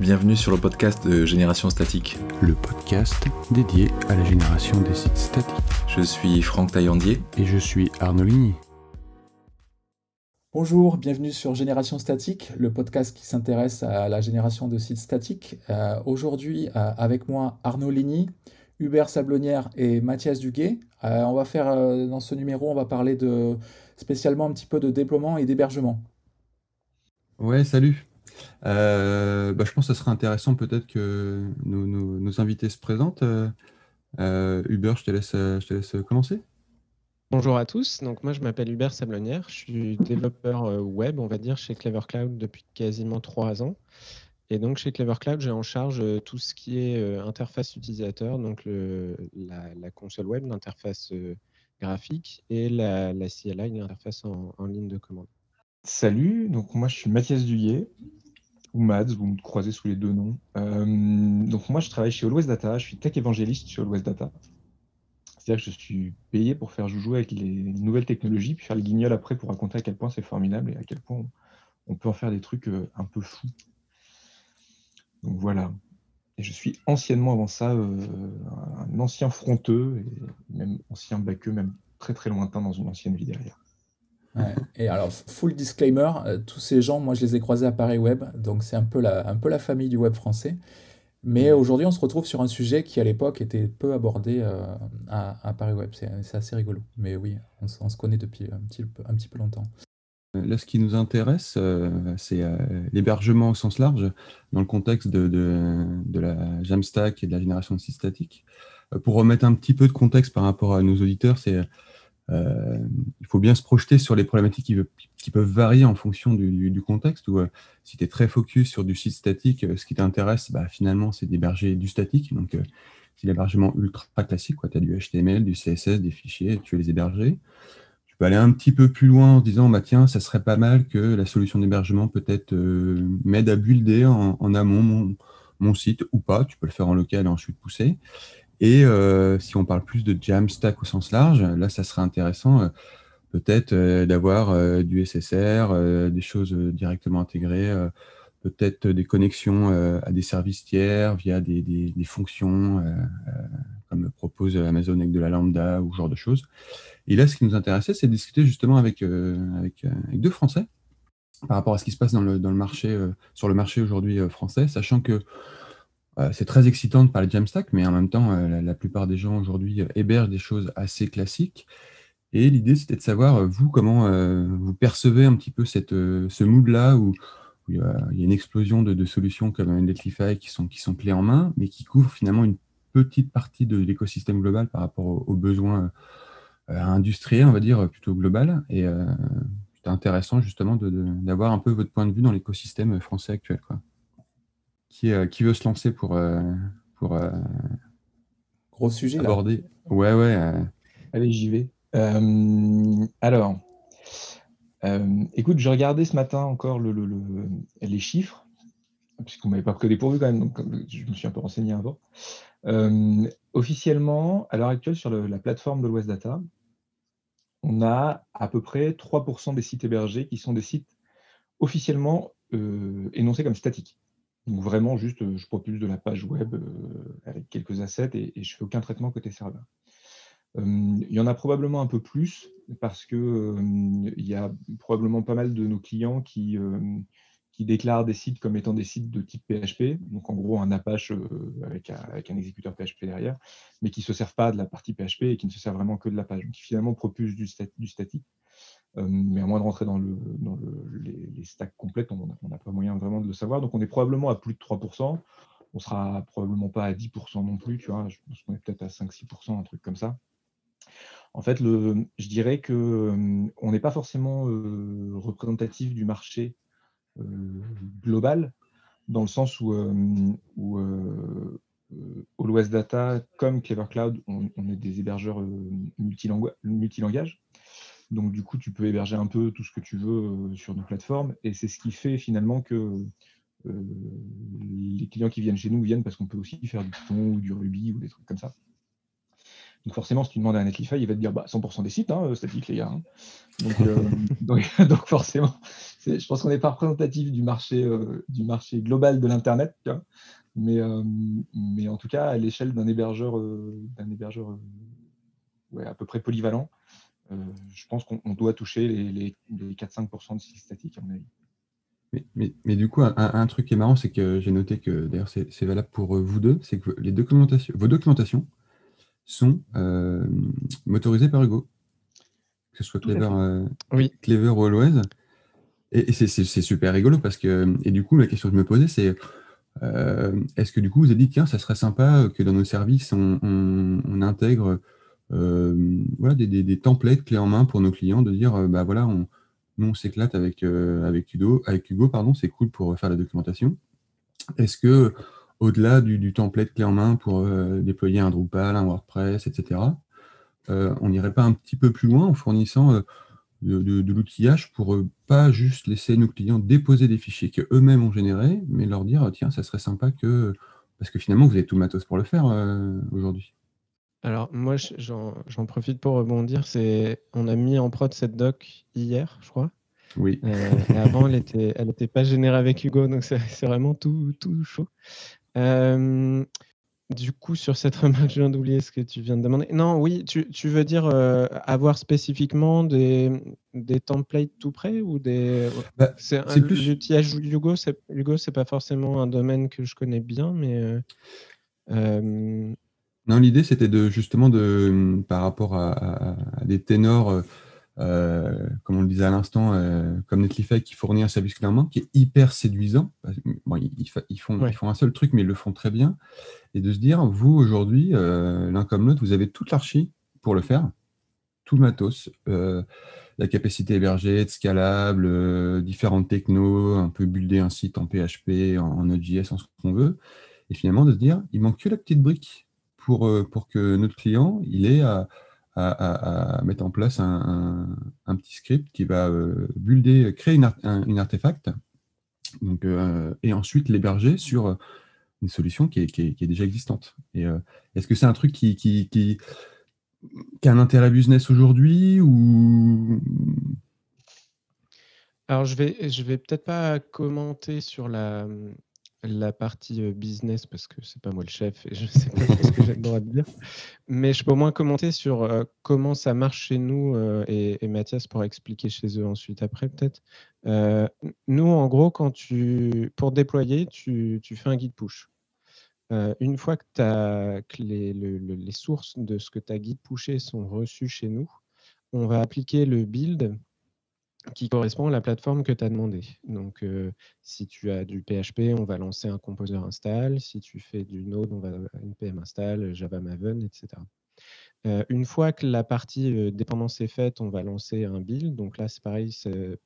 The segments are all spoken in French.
Bienvenue sur le podcast de Génération Statique. Le podcast dédié à la génération des sites statiques. Je suis Franck Taillandier. Et je suis Arnaud Ligny. Bonjour, bienvenue sur Génération Statique, le podcast qui s'intéresse à la génération de sites statiques. Euh, aujourd'hui, euh, avec moi, Arnaud Ligny, Hubert Sablonnière et Mathias Duguet. Euh, on va faire, dans ce numéro, on va parler de, spécialement un petit peu de déploiement et d'hébergement. Ouais, salut. Euh, bah, je pense que ce serait intéressant peut-être que nos, invités se présentent. Euh, euh, Hubert, je te, laisse, je te laisse commencer. Bonjour à tous, donc moi je m'appelle Hubert Sablonnière, je suis développeur web, on va dire, chez Clever Cloud depuis quasiment trois ans. Et donc chez Clever Cloud, j'ai en charge tout ce qui est interface utilisateur, donc la, console web, l'interface graphique et la, CLI, l'interface en, en, ligne de commande. Salut, donc moi je suis Mathias Duyet, ou Mads, vous me croisez sous les deux noms. Euh, donc moi, je travaille chez Always Data, je suis tech évangéliste chez Always Data. C'est-à-dire que je suis payé pour faire joujou avec les nouvelles technologies, puis faire le guignol après pour raconter à quel point c'est formidable et à quel point on, peut en faire des trucs euh, un peu fous. Donc voilà. Et je suis anciennement avant ça euh, un ancien fronteux, et même ancien baqueux, même très très lointain dans une ancienne vie derrière. Et alors, full disclaimer, euh, tous ces gens, moi je les ai croisés à Paris Web, donc c'est un peu la, un peu la famille du web français. Mais aujourd'hui, on se retrouve sur un sujet qui à l'époque était peu abordé euh, à, Paris Web. C'est assez rigolo. Mais oui, on, se connaît depuis un petit, un petit peu longtemps. Là, ce qui nous intéresse, euh, c'est l'hébergement au sens large, dans le contexte de, de, de, la Jamstack et de la génération de sites statiques. pour remettre un petit peu de contexte par rapport à nos auditeurs, c'est euh, il faut bien se projeter sur les problématiques qui, peuvent varier en fonction du, contexte. Ou euh, si tu es très focus sur du site statique, euh, ce qui t'intéresse, bah, finalement, c'est d'héberger du statique. Donc, c'est l'hébergement ultra classique. Tu as du HTML, du CSS, des fichiers, tu veux les héberger. Tu peux aller un petit peu plus loin en disant, bah, tiens, ça serait pas mal que la solution d'hébergement peut-être m'aide à builder en, amont mon, mon, site ou pas. Tu peux le faire en local et ensuite pousser. Et euh, si on parle plus de Jamstack au sens large, là, ça serait intéressant euh, peut-être euh, d'avoir du SSR, des choses directement intégrées, peut-être des connexions à des services tiers via des, fonctions comme propose Amazon avec de la lambda ou ce genre de choses. Et là, ce qui nous intéressait, c'est de discuter justement avec, avec, deux Français par rapport à ce qui se passe dans le, dans le marché, sur le marché aujourd'hui français, sachant que c'est très excitant de parler de Jamstack, mais en même temps, euh, la, plupart des gens aujourd'hui euh, hébergent des choses assez classiques. Et l'idée, c'était de savoir, vous, comment vous percevez un petit peu ce mood-là où, il y a une explosion de, solutions comme Netlify qui sont, qui sont clés en main, mais qui couvrent finalement une petite partie de l'écosystème global par rapport aux, besoins industriels, on va dire, plutôt global. Et c'est intéressant justement d'avoir un peu votre point de vue dans l'écosystème français actuel. Euh, qui, veut se lancer pour, euh, pour euh, Gros sujet, aborder Ouais, ouais. Allez, j'y vais. alors, écoute, je regardais ce matin encore le, les chiffres, puisqu'on ne m'avait pas dépourvu quand même, donc je me suis un peu renseigné avant. officiellement, à l'heure actuelle, sur la plateforme de l'Ouest Data, on a à peu près 3% des sites hébergés qui sont des sites officiellement énoncés comme statiques. Donc vraiment, juste, je propulse de la page web avec quelques assets et, je je fais aucun traitement côté serveur. il y en a probablement un peu plus parce que il y a probablement pas mal de nos clients qui, qui déclarent des sites comme étant des sites de type PHP, donc en gros un Apache avec, un exécuteur PHP derrière, mais qui ne se servent pas de la partie PHP et qui ne se servent vraiment que de la page, donc qui finalement propulsent du, du statique. Euh, mais à moins de rentrer dans, le, dans les, stacks complètes, on n'a pas moyen vraiment de le savoir. Donc on est probablement à plus de 3%. On sera probablement pas à 10% non plus, tu vois. Je pense qu'on est peut-être à 5-6%, un truc comme ça. En fait, je dirais que euh, n'est pas forcément euh, représentatif du marché global, dans le sens où, où All Data, comme Clever Cloud, on, on est des hébergeurs multilangages. Donc, du coup, tu peux héberger un peu tout ce que tu veux euh, sur nos plateformes. Et c'est ce qui fait finalement que euh, les clients qui viennent chez nous viennent parce qu'on peut aussi faire du Python ou du Ruby ou des trucs comme ça. Donc forcément, si tu demandes à Netlify, il va te dire bah, 100% des sites hein, statiques, les gars. Hein. Donc, donc, forcément, je pense qu'on n'est pas représentatif du marché, du marché global de l'Internet. Mais, mais en tout cas, à l'échelle d'un hébergeur, d'un hébergeur ouais, à peu près polyvalent, je pense qu'on doit toucher les, les, les 4-5% de sites statiques, à mon avis. Mais, mais, du coup, un, truc qui est marrant, c'est que j'ai noté que d'ailleurs c'est valable pour euh, vous deux, c'est que les documentations, vos documentations sont euh, motorisées par Hugo, que ce soit Clever, euh, oui. Clever ou Always. Et, c'est super rigolo parce que, et du coup, la question que je me posais, c'est est-ce que du coup vous avez dit, tiens, ça serait sympa que dans nos services, on, intègre voilà, des, templates clés en main pour nos clients, de dire, bah voilà, on nous, on s'éclate avec, euh, avec Hugo, pardon, c'est cool pour faire la documentation. Est-ce que, au-delà du, template clé en main pour euh, déployer un Drupal, un WordPress, etc., euh, on n'irait pas un petit peu plus loin en fournissant de, l'outillage pour pas juste laisser nos clients déposer des fichiers qu'eux-mêmes ont générés, mais leur dire tiens, ça serait sympa que. Parce que finalement, vous avez tout le matos pour le faire aujourd'hui. Alors moi, j'en profite pour rebondir. C'est, on a mis en prod cette doc hier, je crois. Oui. Euh, et avant, elle n'était elle était pas générée avec Hugo, donc c'est vraiment tout, tout chaud. Euh, du coup, sur cette remarque, je viens d'oublier ce que tu viens de demander. Non, oui, tu, tu veux dire euh, avoir spécifiquement des, des templates tout prêts ou des. Bah, c'est plus l'outillage Hugo. Hugo, c'est pas forcément un domaine que je connais bien, mais. Non, l'idée, c'était de justement de, par rapport à, des ténors, euh, euh, comme on le disait à l'instant, euh, comme Netlify, qui fournit un service clairement, qui est hyper séduisant. ils, font, ils font un seul truc, mais ils le font très bien. Et de se dire, vous, aujourd'hui, l'un comme l'autre, vous avez toute l'archi pour le faire, tout le matos, la capacité hébergée, être scalable, différentes technos, un peu builder un site en PHP, en, en Node.js, en ce qu'on veut. Et finalement, de se dire, il manque que la petite brique pour, euh, pour que notre client il ait à, mettre en place un, un, petit script qui va euh, builder, créer une, une artefact donc, euh, et ensuite l'héberger sur une solution qui est, déjà existante. Est-ce que c'est un truc qui, qui, a un intérêt business aujourd'hui ou? Alors je vais je vais peut-être pas commenter sur la la partie business parce que c'est pas moi le chef et je sais pas ce que j'ai le droit de dire. Mais je peux au moins commenter sur comment ça marche chez nous et, Mathias pourra expliquer chez eux ensuite après peut-être. nous, en gros, quand tu pour déployer, tu, tu fais un guide push. une fois que, as, que les, les, sources de ce que tu as guide pushé sont reçues chez nous, on va appliquer le build qui correspond à la plateforme que tu as demandé. Donc, euh, si tu as du PHP, on va lancer un composer install. Si tu fais du Node, on va npm install, Java Maven, etc. Euh, une fois que la partie euh, dépendance est faite, on va lancer un build. Donc là, c'est pareil.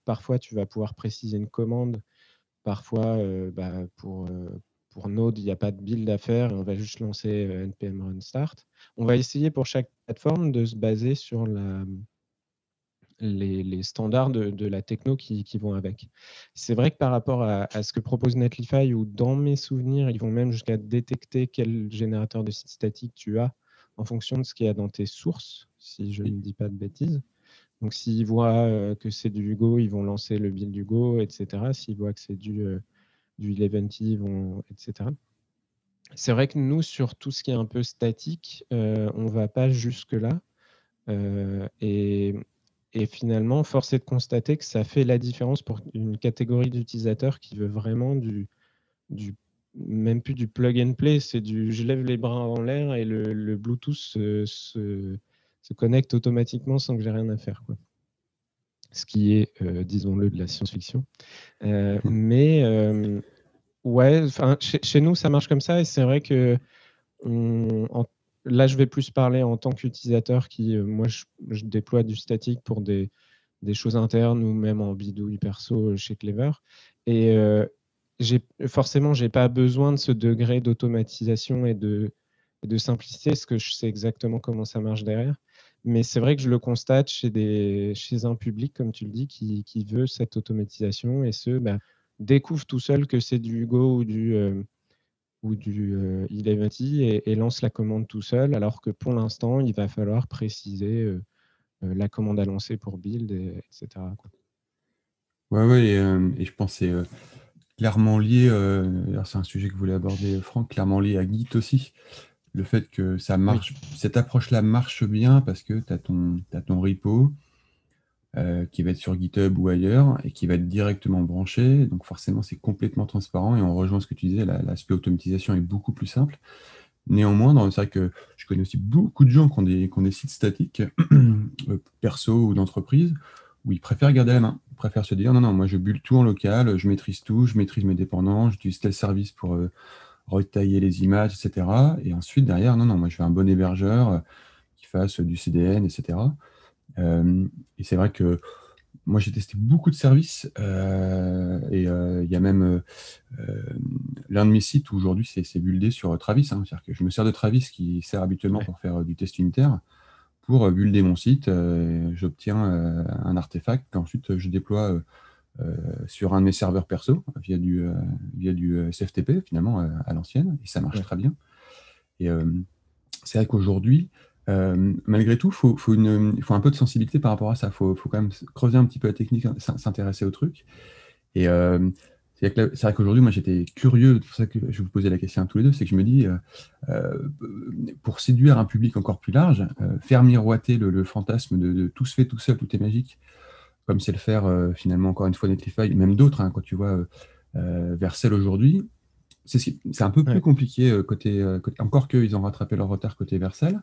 Parfois, tu vas pouvoir préciser une commande. Parfois, bah, pour, pour Node, il n'y a pas de build à faire on va juste lancer npm run start. On va essayer pour chaque plateforme de se baser sur la, les, standards de, la techno qui, vont avec. C'est vrai que par rapport à, ce que propose Netlify, ou dans mes souvenirs, ils vont même jusqu'à détecter quel générateur de site statique tu as en fonction de ce qu'il y a dans tes sources, si je ne dis pas de bêtises. Donc s'ils voient euh, que c'est du Hugo, ils vont lancer le build Hugo, etc. S'ils voient que c'est du, euh, du Eleventy, ils vont, etc. C'est vrai que nous, sur tout ce qui est un peu statique, euh, on ne va pas jusque-là. et et finalement, force est de constater que ça fait la différence pour une catégorie d'utilisateurs qui veut vraiment du, du, même plus du plug and play, c'est du je lève les bras en l'air et le, Bluetooth se, se, connecte automatiquement sans que j'ai rien à faire. Quoi. Ce qui est, euh, disons-le, de la science-fiction. Euh, mais euh, ouais, chez, chez, nous, ça marche comme ça et c'est vrai que on, en là, je vais plus parler en tant qu'utilisateur qui, euh, moi, je, déploie du statique pour des, choses internes ou même en bidouille perso euh, chez Clever. Et euh, forcément, je n'ai pas besoin de ce degré d'automatisation et de, simplicité, parce que je sais exactement comment ça marche derrière. Mais c'est vrai que je le constate chez, un public, comme tu le dis, qui, veut cette automatisation et ce, bah, découvre tout seul que c'est du Go ou du, ou du euh, et, et, lance la commande tout seul, alors que pour l'instant, il va falloir préciser euh, euh, la commande à lancer pour build, etc. Quoi. Ouais, ouais, et, je pense que c'est clairement lié, c'est un sujet que vous voulez aborder, Franck, clairement lié à Git aussi. Le fait que ça marche, cette approche-là marche bien parce que tu as ton repo, euh, qui va être sur GitHub ou ailleurs et qui va être directement branché. Donc forcément, c'est complètement transparent et on rejoint ce que tu disais, l'aspect automatisation est beaucoup plus simple. Néanmoins, c'est vrai que je connais aussi beaucoup de gens qui ont des, qui ont des sites statiques, euh, perso ou d'entreprise, où ils préfèrent garder la main. Ils préfèrent se dire, non, non, moi je bulle tout en local, je maîtrise tout, je maîtrise mes dépendants, j'utilise tel service pour euh, retailler les images, etc. Et ensuite, derrière, non, non, moi je veux un bon hébergeur qui fasse du CDN, etc. Euh, et c'est vrai que moi, j'ai testé beaucoup de services euh, et euh, il y a même l'un de mes sites où aujourd'hui c'est buildé sur Travis. Hein. C'est-à-dire que je me sers de Travis qui sert habituellement pour faire du test unitaire. Pour builder mon site, j'obtiens un artefact qu'ensuite je déploie sur un de mes serveurs perso via du, via du SFTP finalement à l'ancienne et ça marche très bien. Et c'est vrai qu'aujourd'hui, euh, malgré tout, il faut, faut, un peu de sensibilité par rapport à ça. Il faut, quand même creuser un petit peu la technique, s'intéresser au truc. Et euh, c'est vrai qu'aujourd'hui, moi, j'étais curieux, c'est pour ça que je vous posais la question à tous les deux, c'est que je me dis, euh, pour séduire un public encore plus large, faire miroiter le, fantasme de, tout se fait tout seul, tout est magique, comme c'est le faire finalement encore une fois Netlify, même d'autres, hein, quand tu vois Vercel aujourd'hui, c'est un peu plus compliqué côté, côté encore qu'ils ont rattrapé leur retard côté Vercel.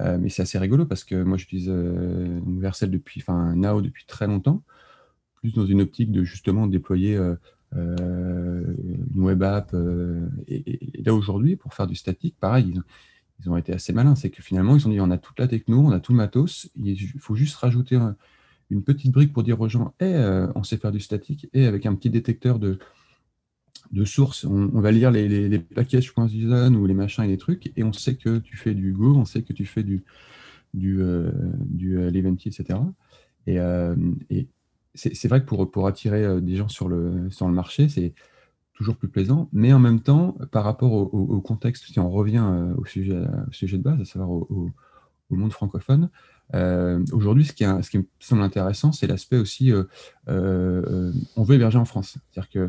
Euh, mais c'est assez rigolo parce que moi j'utilise euh, Vercel depuis, enfin Now depuis très longtemps, plus dans une optique de justement déployer euh, une web app. Et, là aujourd'hui, pour faire du statique, pareil, ils, ont été assez malins. C'est que finalement, ils ont dit on a toute la techno, on a tout le matos, il faut juste rajouter une petite brique pour dire aux gens eh, on sait faire du statique, et avec un petit détecteur de, de sources. On, va lire les, les, les packages.json ou les machins et les trucs, et on sait que tu fais du Go, on sait que tu fais du, du, euh, du euh, etc. Et, euh, c'est vrai que pour, pour attirer des gens sur le, sur le marché, c'est toujours plus plaisant, mais en même temps, par rapport au, contexte, si on revient au sujet, au sujet de base, à savoir au, monde francophone, aujourd'hui, ce, qui ce qui me semble intéressant, c'est l'aspect aussi, on veut héberger en France. C'est-à-dire que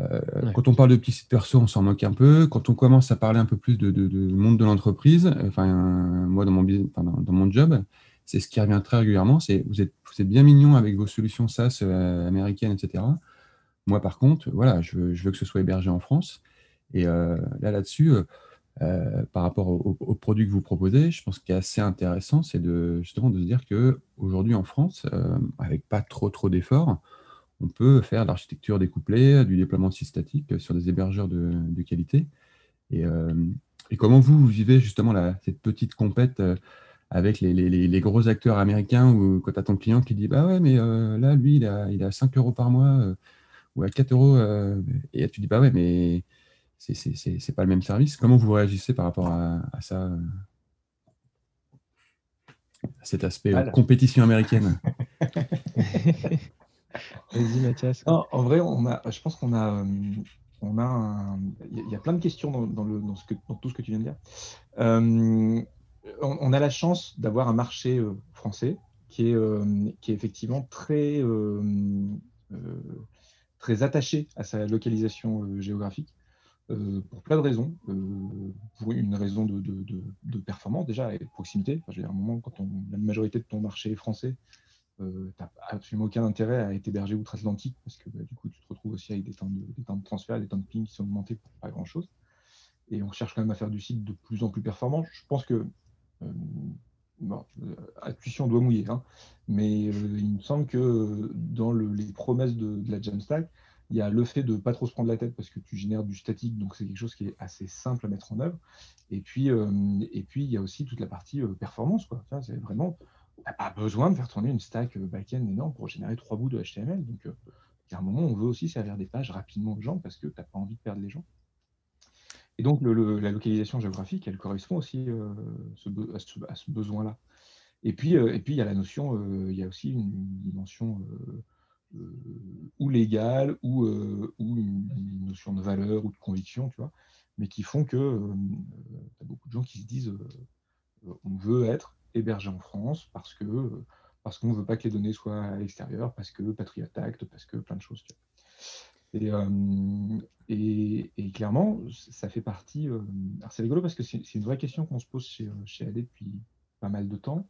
euh, quand on parle de petits sites perso, on s'en moque un peu. Quand on commence à parler un peu plus de, monde de l'entreprise, enfin, moi, dans mon, dans, mon job, c'est ce qui revient très régulièrement, c'est vous êtes, vous êtes bien mignon avec vos solutions SaaS euh, américaines, etc. Moi, par contre, voilà, je veux, que ce soit hébergé en France. Et euh, là, là-dessus, par rapport aux produits que vous proposez, je pense qu'il est assez intéressant, c'est de, justement de se dire qu'aujourd'hui en France, avec pas trop trop d'efforts, on peut faire de l'architecture découplée, du déploiement statiques sur des hébergeurs de, qualité. Euh, et, comment vous, vivez justement cette petite compète euh, avec les, gros acteurs américains ou quand tu as ton client qui dit Bah ouais, mais euh, là, lui, il a, il a 5 euros par mois ou à 4 euros. et tu dis Bah ouais, mais c'est pas le même service. Comment vous réagissez par rapport à, ça à cet aspect compétition américaine? Vas-y, Mathias. en vrai, je pense qu'on a, euh, on a y a plein de questions dans, tout ce que tu viens de dire. Euh, on, a la chance d'avoir un marché euh, français qui est, effectivement très, attaché à sa localisation géographique. pour plein de raisons. pour une raison de, performance déjà et de proximité. Enfin, à un moment, quand la majorité de ton marché est français, euh, tu n'as absolument aucun intérêt à être hébergé outre-Atlantique parce que bah, du coup, tu te retrouves aussi avec des temps de, des temps de transfert, des temps de ping qui sont augmentés pour pas grand-chose. Et on cherche quand même à faire du site de plus en plus performant. Je pense que euh, bon, euh, doit mouiller, hein, mais euh, il me semble que dans les promesses de, la Jamstack, il y a le fait de ne pas trop se prendre la tête parce que tu génères du statique, donc c'est quelque chose qui est assez simple à mettre en œuvre. Et puis, et puis il y a aussi toute la partie performance. C'est vraiment n'a pas besoin de faire tourner une stack euh, back-end énorme pour générer trois bouts de HTML. Donc, euh, à un moment, on veut aussi servir des pages rapidement aux gens parce que tu n'as pas envie de perdre les gens. Et donc, la localisation géographique, elle correspond aussi euh, à ce, besoin-là. Et puis, il y a la notion, il y a aussi une dimension ou légales ou, ou une, notion de valeur ou de conviction, tu vois, mais qui font que tu as beaucoup de gens qui se disent on veut être hébergé en France parce que parce qu'on ne veut pas que les données soient à l'extérieur, parce que Patriot Act, parce que plein de choses. Euh, et, et, clairement, ça fait partie. Euh, alors c'est rigolo parce que c'est une vraie question qu'on se pose chez, euh, chez AD depuis pas mal de temps.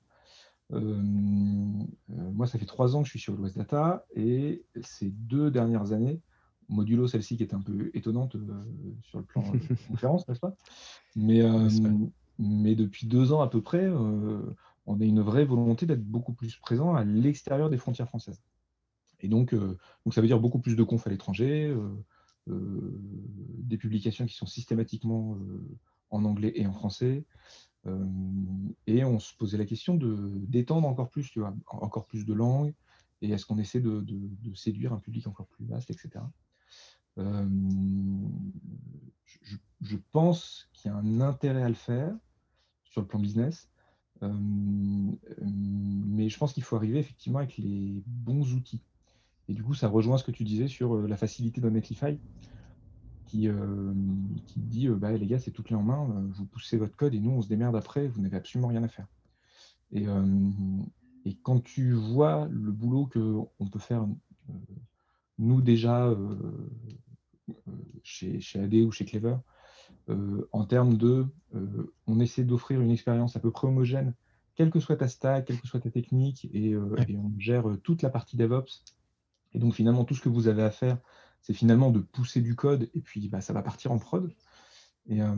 moi, ça fait trois ans que je suis chez All Data et ces deux dernières années, modulo celle-ci qui est un peu étonnante sur le plan conférence, n'est-ce pas? Mais, mais depuis deux ans à peu près, on a une vraie volonté d'être beaucoup plus présent à l'extérieur des frontières françaises. Et donc, euh, donc, ça veut dire beaucoup plus de confs à l'étranger, euh, euh, des publications qui sont systématiquement en anglais et en français. et on se posait la question d'étendre encore plus, tu vois, encore plus de langues, et est-ce qu'on essaie de, séduire un public encore plus vaste, etc. je, pense qu'il y a un intérêt à le faire sur le plan business, mais je pense qu'il faut arriver effectivement avec les bons outils. Et du coup, ça rejoint ce que tu disais sur euh, la facilité d'un Netlify qui, euh, dit euh, bah, les gars, c'est tout clé en main, vous poussez votre code et nous, on se démerde après, vous n'avez absolument rien à faire. Et, et quand tu vois le boulot qu'on peut faire, nous déjà, chez, chez, AD ou chez Clever, en termes de on essaie d'offrir une expérience à peu près homogène, quelle que soit ta stack, quelle que soit ta technique, et, et on gère toute la partie DevOps et donc finalement, tout ce que vous avez à faire, c'est finalement de pousser du code et puis bah, ça va partir en prod. Et, euh,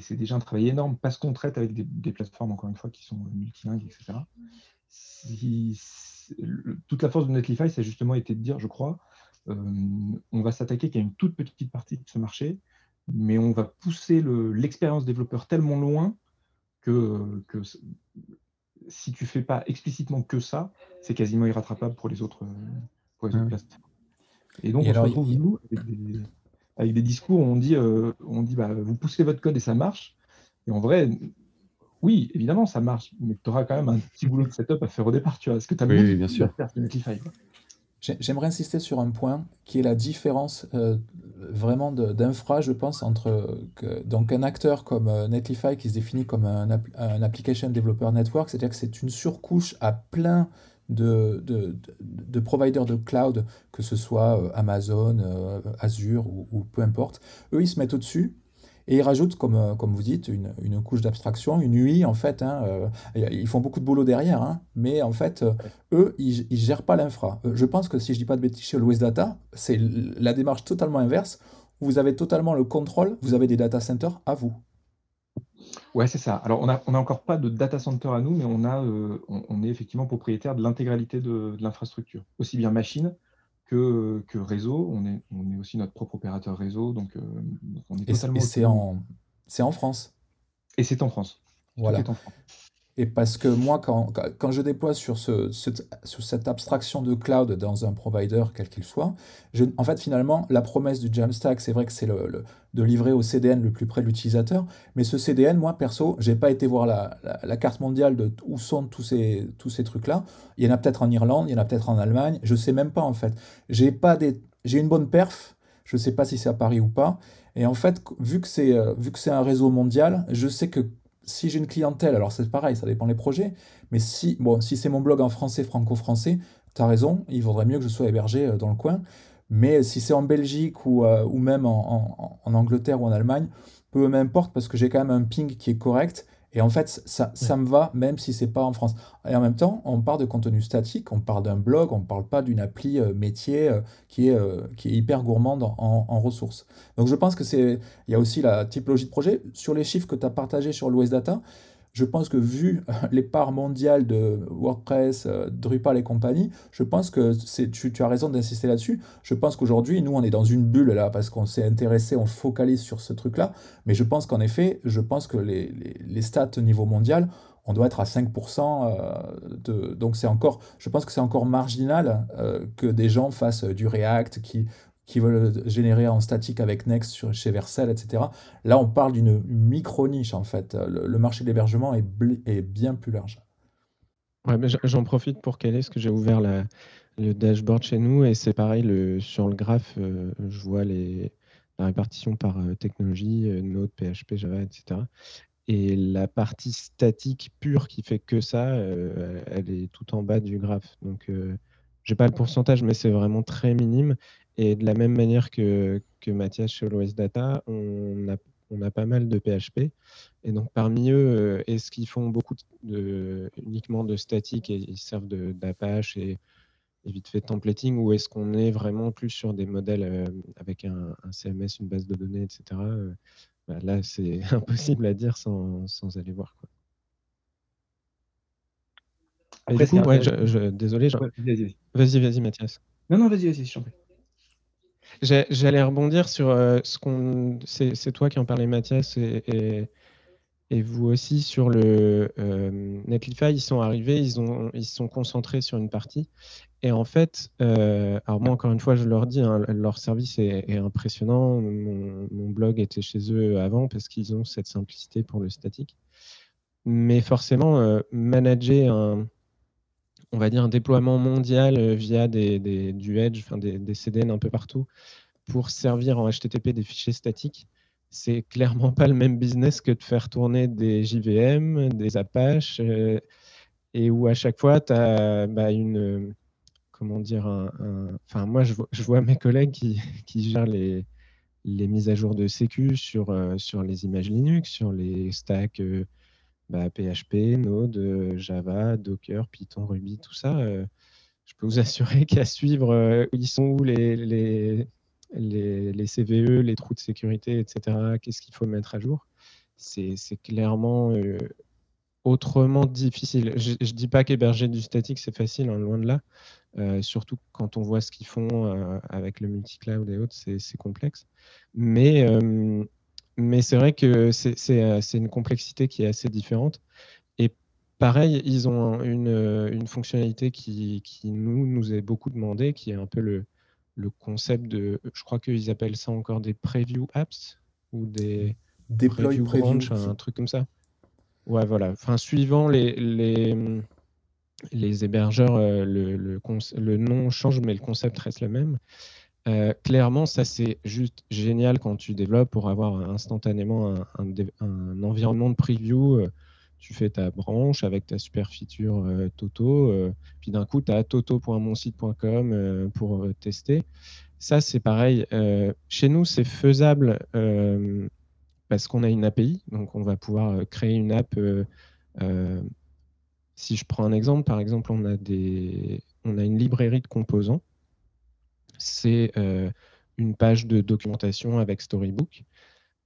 c'est déjà un travail énorme parce qu'on traite avec des, plateformes, encore une fois, qui sont multilingues, etc. toute la force de Netlify, ça a justement été de dire, je crois, euh, on va s'attaquer qu'à une toute petite partie de ce marché, mais on va pousser l'expérience développeur tellement loin que, que si tu fais pas explicitement que ça, c'est quasiment irrattrapable pour les autres, pour les autres plateformes. Et donc, on se retrouve, nous, avec des, discours où on dit, euh, on dit bah, vous poussez votre code et ça marche. Et en vrai, oui, évidemment, ça marche, mais tu auras quand même un petit boulot de setup à faire au départ. Tu vois. Est-ce que tu as oui, bien sûr. faire J'aimerais insister sur un point qui est la différence euh, vraiment d'infra, je pense, entre donc un acteur comme euh, Netlify qui se définit comme un, Application Developer Network, c'est-à-dire que c'est une surcouche à plein de, de, providers de cloud, que ce soit euh, Amazon, Azure ou, peu importe. Eux, ils se mettent au-dessus et ils rajoutent, comme, euh, comme vous dites, une, une couche d'abstraction, une UI, en fait. Hein, euh, ils font beaucoup de boulot derrière, hein, mais en fait, euh, eux, ils ne gèrent pas l'infra. Je pense que si je ne dis pas de bêtises chez Louis Data, c'est la démarche totalement inverse. Vous avez totalement le contrôle, vous avez des data centers à vous. Ouais, c'est ça. Alors, on n'a on a encore pas de data center à nous, mais on, a, on, est effectivement propriétaire de l'intégralité de, de l'infrastructure, aussi bien machine que, réseau. On est, on est aussi notre propre opérateur réseau, donc, euh, on est totalement. Et c'est en, c'est en France. Et c'est en France. Voilà. En France. Et parce que moi, quand, quand je déploie sur, ce, sur cette abstraction de cloud dans un provider, quel qu'il soit, en fait, finalement, la promesse du Jamstack, c'est vrai que c'est le, de livrer au CDN le plus près de l'utilisateur. Mais ce CDN, moi, perso, j'ai pas été voir la, la, carte mondiale de où sont tous ces, tous ces trucs-là. Il y en a peut-être en Irlande, il y en a peut-être en Allemagne. Je sais même pas, en fait. J'ai une bonne perf. Je sais pas si c'est à Paris ou pas. Et en fait, vu que c'est, euh, vu que c'est un réseau mondial, je sais que si j'ai une clientèle, alors c'est pareil, ça dépend des projets, mais si, bon, si c'est mon blog en français, franco-français, tu as raison, il vaudrait mieux que je sois hébergé euh, dans le coin. Mais si c'est en Belgique ou, euh, même en, en, Angleterre ou en Allemagne, peu m'importe parce que j'ai quand même un ping qui est correct et en fait, ça, ça me va même si c'est pas en France. Et en même temps, on parle de contenu statique, on parle d'un blog, on ne parle pas d'une appli euh, métier euh, qui, est, euh, qui est hyper gourmande en, en, ressources. Donc je pense que c'est. Il y a aussi la typologie de projet. Sur les chiffres que tu as partagés sur l'OS Data, je pense que vu les parts mondiales de WordPress, euh, Drupal et compagnie, je pense que tu, tu as raison d'insister là-dessus. Je pense qu'aujourd'hui, nous, on est dans une bulle là parce qu'on s'est intéressé, on focalise sur ce truc-là. Mais je pense qu'en effet, je pense que les, stats au niveau mondial, on doit être à 5%. Euh, de, donc c'est encore, je pense que c'est encore marginal euh, que des gens fassent du React, qui, qui veulent générer en statique avec Next chez Vercel, etc. Là, on parle d'une micro-niche, en fait. Le, marché de l'hébergement est, bien plus large. J'en profite pour caler, ce que j'ai ouvert le dashboard chez nous et c'est pareil sur le graphe, je vois la répartition par technologie, Node, PHP, Java, etc. Et la partie statique pure qui fait que ça, elle est tout en bas du graphe. Donc, je n'ai pas le pourcentage, mais c'est vraiment très minime. Et de la même manière que, que Mathias chez l'OS Data, on a, on a pas mal de PHP. Et donc, parmi eux, est-ce qu'ils font beaucoup de, uniquement de statique et ils servent d'Apache et, vite fait templating ou est-ce qu'on est vraiment plus sur des modèles avec un, CMS, une base de données, etc. Bah, là, c'est impossible à dire sans, sans aller voir. Quoi. Après, du coup, ouais, je, désolé. Vas-y, vas-y, Mathias. Non, non, vas-y, vas-y, je t'en prie. J'allais rebondir sur euh, ce qu'on. C'est toi qui en parlais, Mathias, et, vous aussi sur le euh, Netlify. Ils sont arrivés, ils ont, ils sont concentrés sur une partie. Et en fait, euh, alors moi encore une fois, je leur dis, hein, leur service est, impressionnant. Mon, mon, blog était chez eux avant parce qu'ils ont cette simplicité pour le statique. Mais forcément, manager un, on va dire, un déploiement mondial euh, via des, du Edge, des, CDN un peu partout, pour servir en HTTP des fichiers statiques, c'est clairement pas le même business que de faire tourner des JVM, des Apache, euh, et où à chaque fois, tu as bah, une. Comment dire Enfin, moi, je vois, mes collègues qui, gèrent les, mises à jour de sécu sur, euh, les images Linux, sur les stacks. Bah, Node, euh, Java, Docker, Python, Ruby, tout ça, euh, je peux vous assurer qu'à suivre, euh, ils sont les, les, les, CVE, les trous de sécurité, etc., qu'est-ce qu'il faut mettre à jour, c'est clairement autrement difficile. Je ne dis pas qu'héberger du statique, c'est facile, hein, loin de là. surtout quand on voit ce qu'ils font avec le multi-cloud et autres, c'est complexe. Mais mais c'est vrai que euh, c'est une complexité qui est assez différente. Et pareil, ils ont une, euh, une fonctionnalité qui, qui, nous, nous est beaucoup demandé, qui est un peu le, le concept de, je crois qu'ils appellent ça encore des preview apps ou des deploy preview, un truc comme ça. Ouais, voilà. Enfin, suivant les, les, les hébergeurs, euh, le, le, le, nom change, mais le concept reste le même. Euh, clairement, ça c'est juste génial quand tu développes pour avoir instantanément un, environnement de preview. Euh, tu fais ta branche avec ta super feature euh, Toto, puis d'un coup, tu as toto.monsite.com pour tester. Ça, c'est pareil. chez nous, c'est faisable parce qu'on a une API, donc on va pouvoir créer une app. si je prends un exemple, par exemple, on a, des, on a une librairie de composants c'est euh, une page de documentation avec Storybook.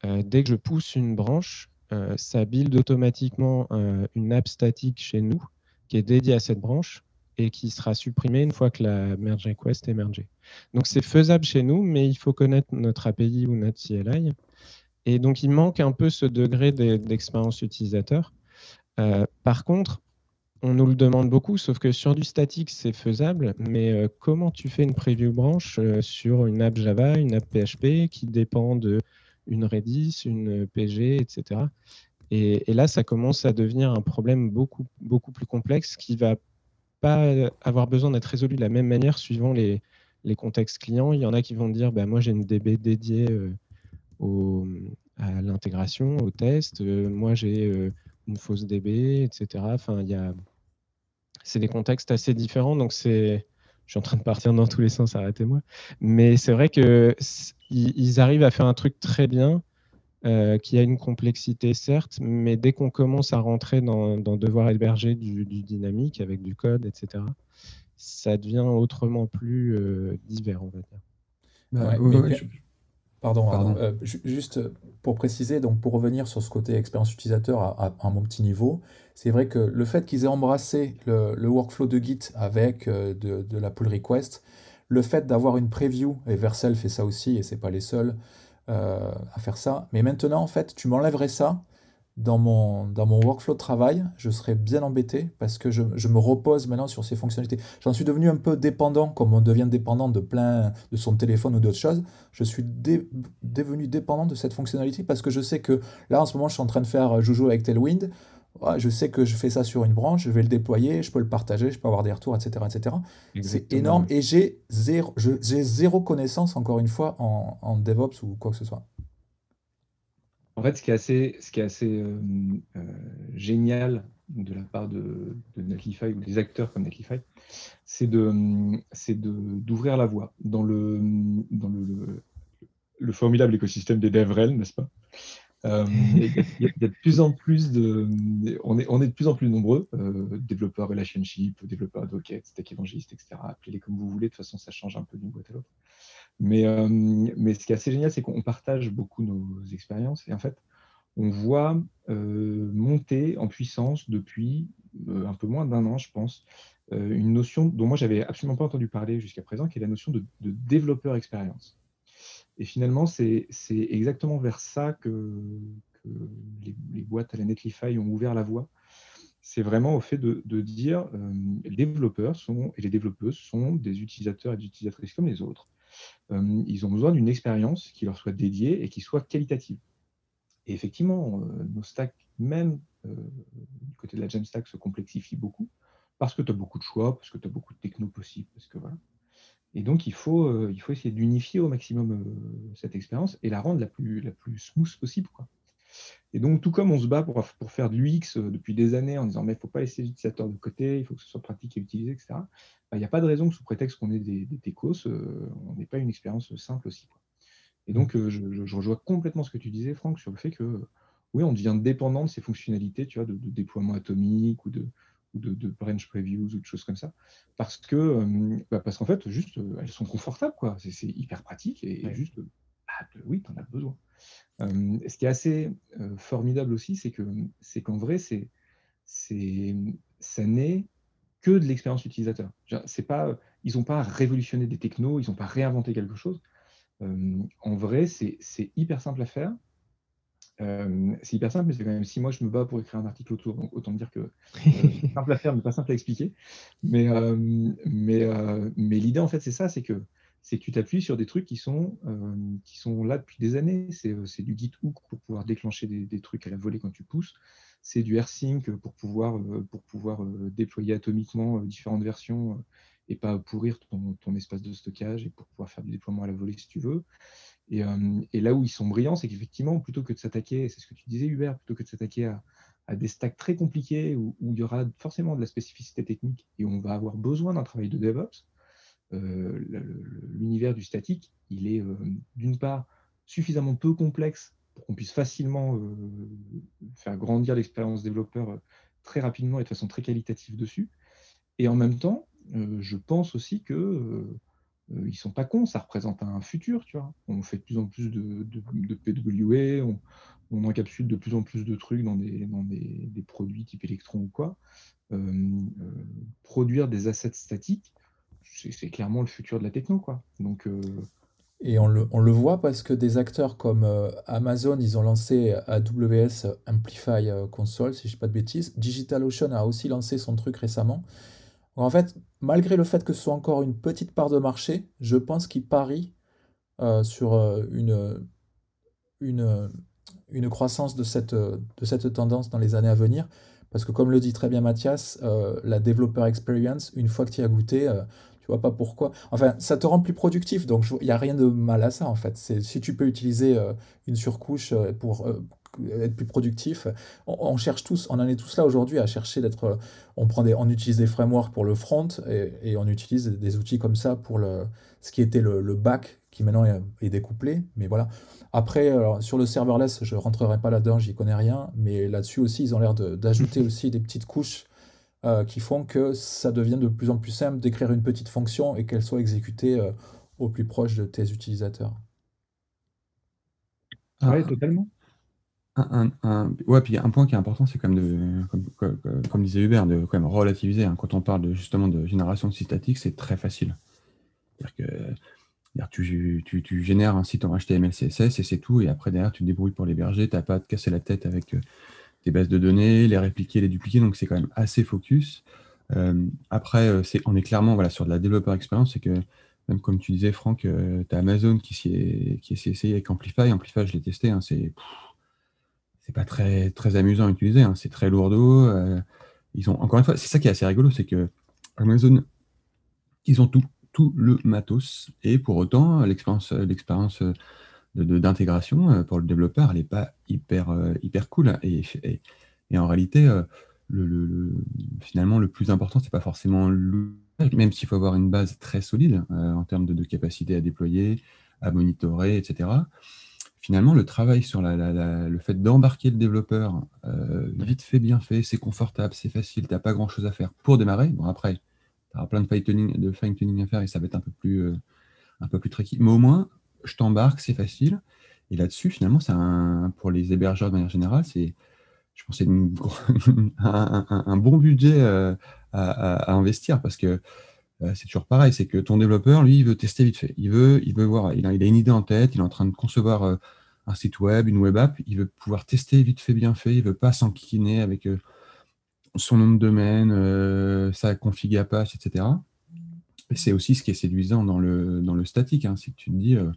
Euh, dès que je pousse une branche, euh, ça build automatiquement une app statique chez nous qui est dédiée à cette branche et qui sera supprimée une fois que la merge request est mergée. Donc c'est faisable chez nous, mais il faut connaître notre API ou notre CLI. Et donc il manque un peu ce degré d'expérience utilisateur. par contre, on nous le demande beaucoup, sauf que sur du statique, c'est faisable. Mais euh, comment tu fais une preview branche euh, sur une app Java, une app PHP qui dépend d'une Redis, une PG, etc. Et, là, ça commence à devenir un problème beaucoup, plus complexe qui va pas avoir besoin d'être résolu de la même manière suivant les, contextes clients. Il y en a qui vont dire bah, moi, j'ai une DB dédiée euh, à l'intégration, au test. moi, j'ai une fausse DB, etc. Enfin, il y a... C'est des contextes assez différents, donc c'est... Je suis en train de partir dans tous les sens, arrêtez-moi. Mais c'est vrai qu'ils arrivent à faire un truc très bien, euh, qui a une complexité certes, mais dès qu'on commence à rentrer dans, devoir héberger du, dynamique avec du code, etc., ça devient autrement plus euh, divers, on va dire. Bah, Pardon, euh, juste pour préciser, donc pour revenir sur ce côté expérience utilisateur à, mon petit niveau, c'est vrai que le fait qu'ils aient embrassé le, workflow de Git avec euh, de, la pull request, le fait d'avoir une preview, et Vercel fait ça aussi, et c'est pas les seuls euh, à faire ça, mais maintenant en fait, tu m'enlèverais ça, dans mon, dans mon workflow de travail, je serais bien embêté parce que je, je me repose maintenant sur ces fonctionnalités. J'en suis devenu un peu dépendant, comme on devient dépendant de plein de son téléphone ou d'autres choses. Je suis devenu dépendant de cette fonctionnalité parce que je sais que là, en ce moment, je suis en train de faire Joujou avec Tailwind. je sais que je fais ça sur une branche, je vais le déployer, je peux le partager, je peux avoir des retours, etc. etc. C'est énorme et j'ai zéro, zéro connaissance, encore une fois, en, DevOps ou quoi que ce soit. En fait, ce qui est assez, ce qui est assez euh, euh, génial de la part de, Netlify ou des acteurs comme Netlify, c'est d'ouvrir la voie dans le, dans le, le, formidable écosystème des DevRel, n'est-ce pas? Euh, il, y a, de plus en plus de, on est, on est de plus en plus nombreux, développeurs relationship, développeurs docket, stack évangéliste, etc. Appelez-les comme vous voulez, de toute façon, ça change un peu d'une boîte à l'autre. Mais, euh, mais ce qui est assez génial, c'est qu'on partage beaucoup nos expériences et en fait, on voit monter en puissance depuis un peu moins d'un an, je pense, une notion dont moi j'avais absolument pas entendu parler jusqu'à présent, qui est la notion de, de développeur expérience. Et finalement, c'est exactement vers ça que, les, boîtes à la Netlify ont ouvert la voie. C'est vraiment au fait de, dire euh, les développeurs sont, et les développeuses sont des utilisateurs et des utilisatrices comme les autres. Euh, ils ont besoin d'une expérience qui leur soit dédiée et qui soit qualitative. Et effectivement, euh, nos stacks, même du côté de la Jamstack, se complexifient beaucoup parce que tu as beaucoup de choix, parce que tu as beaucoup de techno possibles, parce que voilà. Et donc, il faut, euh, essayer d'unifier au maximum euh, cette expérience et la rendre la plus, smooth possible. Et donc, tout comme on se bat pour, pour faire de l'UX euh, depuis des années en disant mais il ne faut pas laisser l'utilisateur de côté, il faut que ce soit pratique et utilisé, etc., bah, il n'y a pas de raison que sous prétexte qu'on ait des, des techos, on n'ait pas une expérience simple aussi. Quoi. Et donc, je, je, rejoins complètement ce que tu disais, Franck, sur le fait que oui, on devient dépendant de ces fonctionnalités tu vois, de déploiement atomique ou de, de, branch previews ou de choses comme ça, parce que euh, bah, parce qu'en fait, juste, euh, elles sont confortables, quoi. C'est hyper pratique et, juste, bah, oui, tu en as besoin. Euh, ce qui est assez formidable aussi, c'est que c'est qu'en vrai, c'est ça n'est que de l'expérience utilisateur. C'est pas, ils n'ont pas révolutionné des technos, ils n'ont pas réinventé quelque chose. en vrai, c'est hyper simple à faire. Euh, c'est hyper simple, mais c'est quand même si moi je me bats pour écrire un article autour, donc autant dire que euh, c'est simple à faire, mais pas simple à expliquer. Mais, euh, mais, mais l'idée en fait c'est ça, c'est que c'est que tu t'appuies sur des trucs qui sont, sont là depuis des années. C'est du git hook pour pouvoir déclencher des, trucs à la volée quand tu pousses. C'est du rsync pour pouvoir, pour pouvoir déployer atomiquement différentes versions et pas pourrir ton, ton, espace de stockage et pour pouvoir faire du déploiement à la volée si tu veux. Euh, et, là où ils sont brillants, c'est qu'effectivement, plutôt que de s'attaquer, c'est ce que tu disais Hubert, plutôt que de s'attaquer à, des stacks très compliqués où, il y aura forcément de la spécificité technique et où on va avoir besoin d'un travail de DevOps, euh, l'univers du statique, il est euh, d'une part suffisamment peu complexe pour qu'on puisse facilement faire grandir l'expérience développeur très rapidement et de façon très qualitative dessus. Et en même temps, je pense aussi que euh, ils sont pas cons, ça représente un futur, tu vois. On fait de plus en plus de, de, PWA, on, encapsule de plus en plus de trucs dans des, produits type électron ou quoi. Euh, euh, produire des assets statiques, c'est clairement le futur de la techno, quoi. Donc, Et on le, on le, voit parce que des acteurs comme Amazon, ils ont lancé AWS Amplify Console, si je ne dis pas de bêtises. DigitalOcean a aussi lancé son truc récemment. En fait, malgré le fait que ce soit encore une petite part de marché, je pense qu'il parie euh, sur euh, une, une, une, croissance de cette, de cette tendance dans les années à venir. Parce que comme le dit très bien Mathias, euh, la developer experience, une fois que tu y as goûté, tu vois pas pourquoi. Enfin, ça te rend plus productif, donc il n'y a rien de mal à ça en fait. Si tu peux utiliser une surcouche pour être plus productif. On, cherche tous, on en est tous là aujourd'hui à chercher d'être. On prend des, on utilise des frameworks pour le front et, on utilise des outils comme ça pour le, ce qui était le, back qui maintenant est, découplé. Mais voilà. Après, sur le serverless, je rentrerai pas là-dedans, j'y connais rien. Mais là-dessus aussi, ils ont l'air d'ajouter aussi des petites couches euh, qui font que ça devient de plus en plus simple d'écrire une petite fonction et qu'elle soit exécutée euh, au plus proche de tes utilisateurs. Ah, oui, totalement. Un, un, ouais, puis un point qui est important, c'est comme, de, comme, comme, disait Hubert, de quand même relativiser. Hein. Quand on parle de, justement de génération de sites statiques, c'est très facile. C'est-à-dire que tu, tu, tu, génères un site en HTML, CSS et c'est tout. Et après, derrière, tu te débrouilles pour l'héberger. Tu n'as pas à te casser la tête avec euh, bases de données, les répliquer, les dupliquer. Donc, c'est quand même assez focus. Euh, après, euh, c'est, on est clairement voilà, sur de la développeur expérience. C'est que, même comme tu disais, Franck, tu as Amazon qui s'est, qui essayé avec Amplify. Amplify, je l'ai testé. Hein, c'est pas très, très amusant à utiliser. Hein. C'est très lourdeau. ils ont, encore une fois, c'est ça qui est assez rigolo, c'est que Amazon, ils ont tout, tout le matos. Et pour autant, l'expérience, l'expérience d'intégration pour le développeur, elle n'est pas hyper, hyper cool. Et, et, en réalité, le, finalement, le plus important, c'est pas forcément même s'il faut avoir une base très solide en termes de, de, capacité à déployer, à monitorer, etc finalement, le travail sur le fait d'embarquer le développeur, euh, vite fait, bien fait, c'est confortable, c'est facile, tu n'as pas grand-chose à faire pour démarrer. Bon, après, tu auras plein de fine-tuning fine à faire et ça va être un peu plus, euh, un peu plus tricky. Mais au moins, je t'embarque, c'est facile. Et là-dessus, finalement, c'est un, pour les hébergeurs de manière générale, c'est, je pense, un, bon budget euh, à, investir parce que c'est toujours pareil, c'est que ton développeur, lui, il veut tester vite fait. Il veut, il veut voir, il a, une idée en tête, il est en train de concevoir un site web, une web app, il veut pouvoir tester vite fait, bien fait, il veut pas s'enquiquiner avec euh, son nom de domaine, euh, sa config Apache, etc. Et c'est aussi ce qui est séduisant dans le, dans le statique, hein, c'est que tu te dis, euh,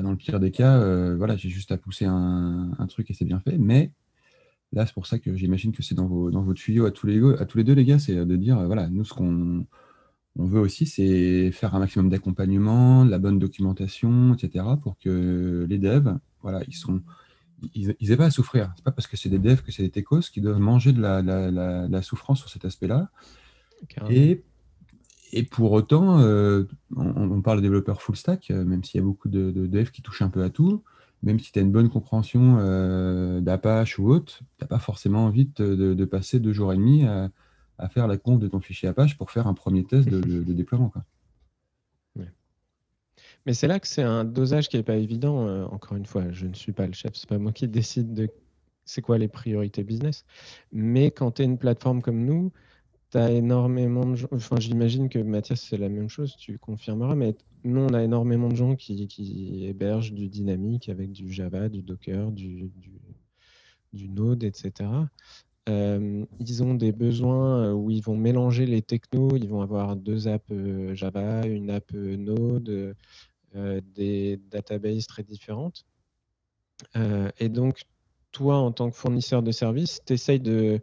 dans le pire des cas, voilà, j'ai juste à pousser un, truc et c'est bien fait, mais là, c'est pour ça que j'imagine que c'est dans vos, dans vos tuyaux à tous les, à tous les deux, les gars, c'est de dire, voilà, nous, ce qu'on on veut aussi, c'est faire un maximum d'accompagnement, la bonne documentation, etc., pour que les devs voilà, ils sont, ils n'aient pas à souffrir. C'est pas parce que c'est des devs que c'est des techos qui doivent manger de la, souffrance sur cet aspect-là. Et, et, pour autant, euh, on, parle de développeurs full stack, euh, même s'il y a beaucoup de, devs qui touchent un peu à tout, même si tu as une bonne compréhension euh, d'Apache ou autre, tu n'as pas forcément envie de, passer deux jours et demi à, faire la conf de ton fichier Apache pour faire un premier test de, déploiement. Mais c'est là que c'est un dosage qui n'est pas évident. Encore une fois, je ne suis pas le chef, c'est pas moi qui décide de c'est quoi les priorités business. Mais quand tu es une plateforme comme nous, tu énormément de gens. Enfin, j'imagine que Mathias, c'est la même chose, tu confirmeras, mais nous, on a énormément de gens qui, hébergent du dynamique avec du Java, du Docker, du, du, Node, etc. Euh, ils ont des besoins euh, où ils vont mélanger les technos, ils vont avoir deux apps Java, une app Node, euh, des databases très différentes. Euh, et donc, toi, en tant que fournisseur de services, tu essayes de,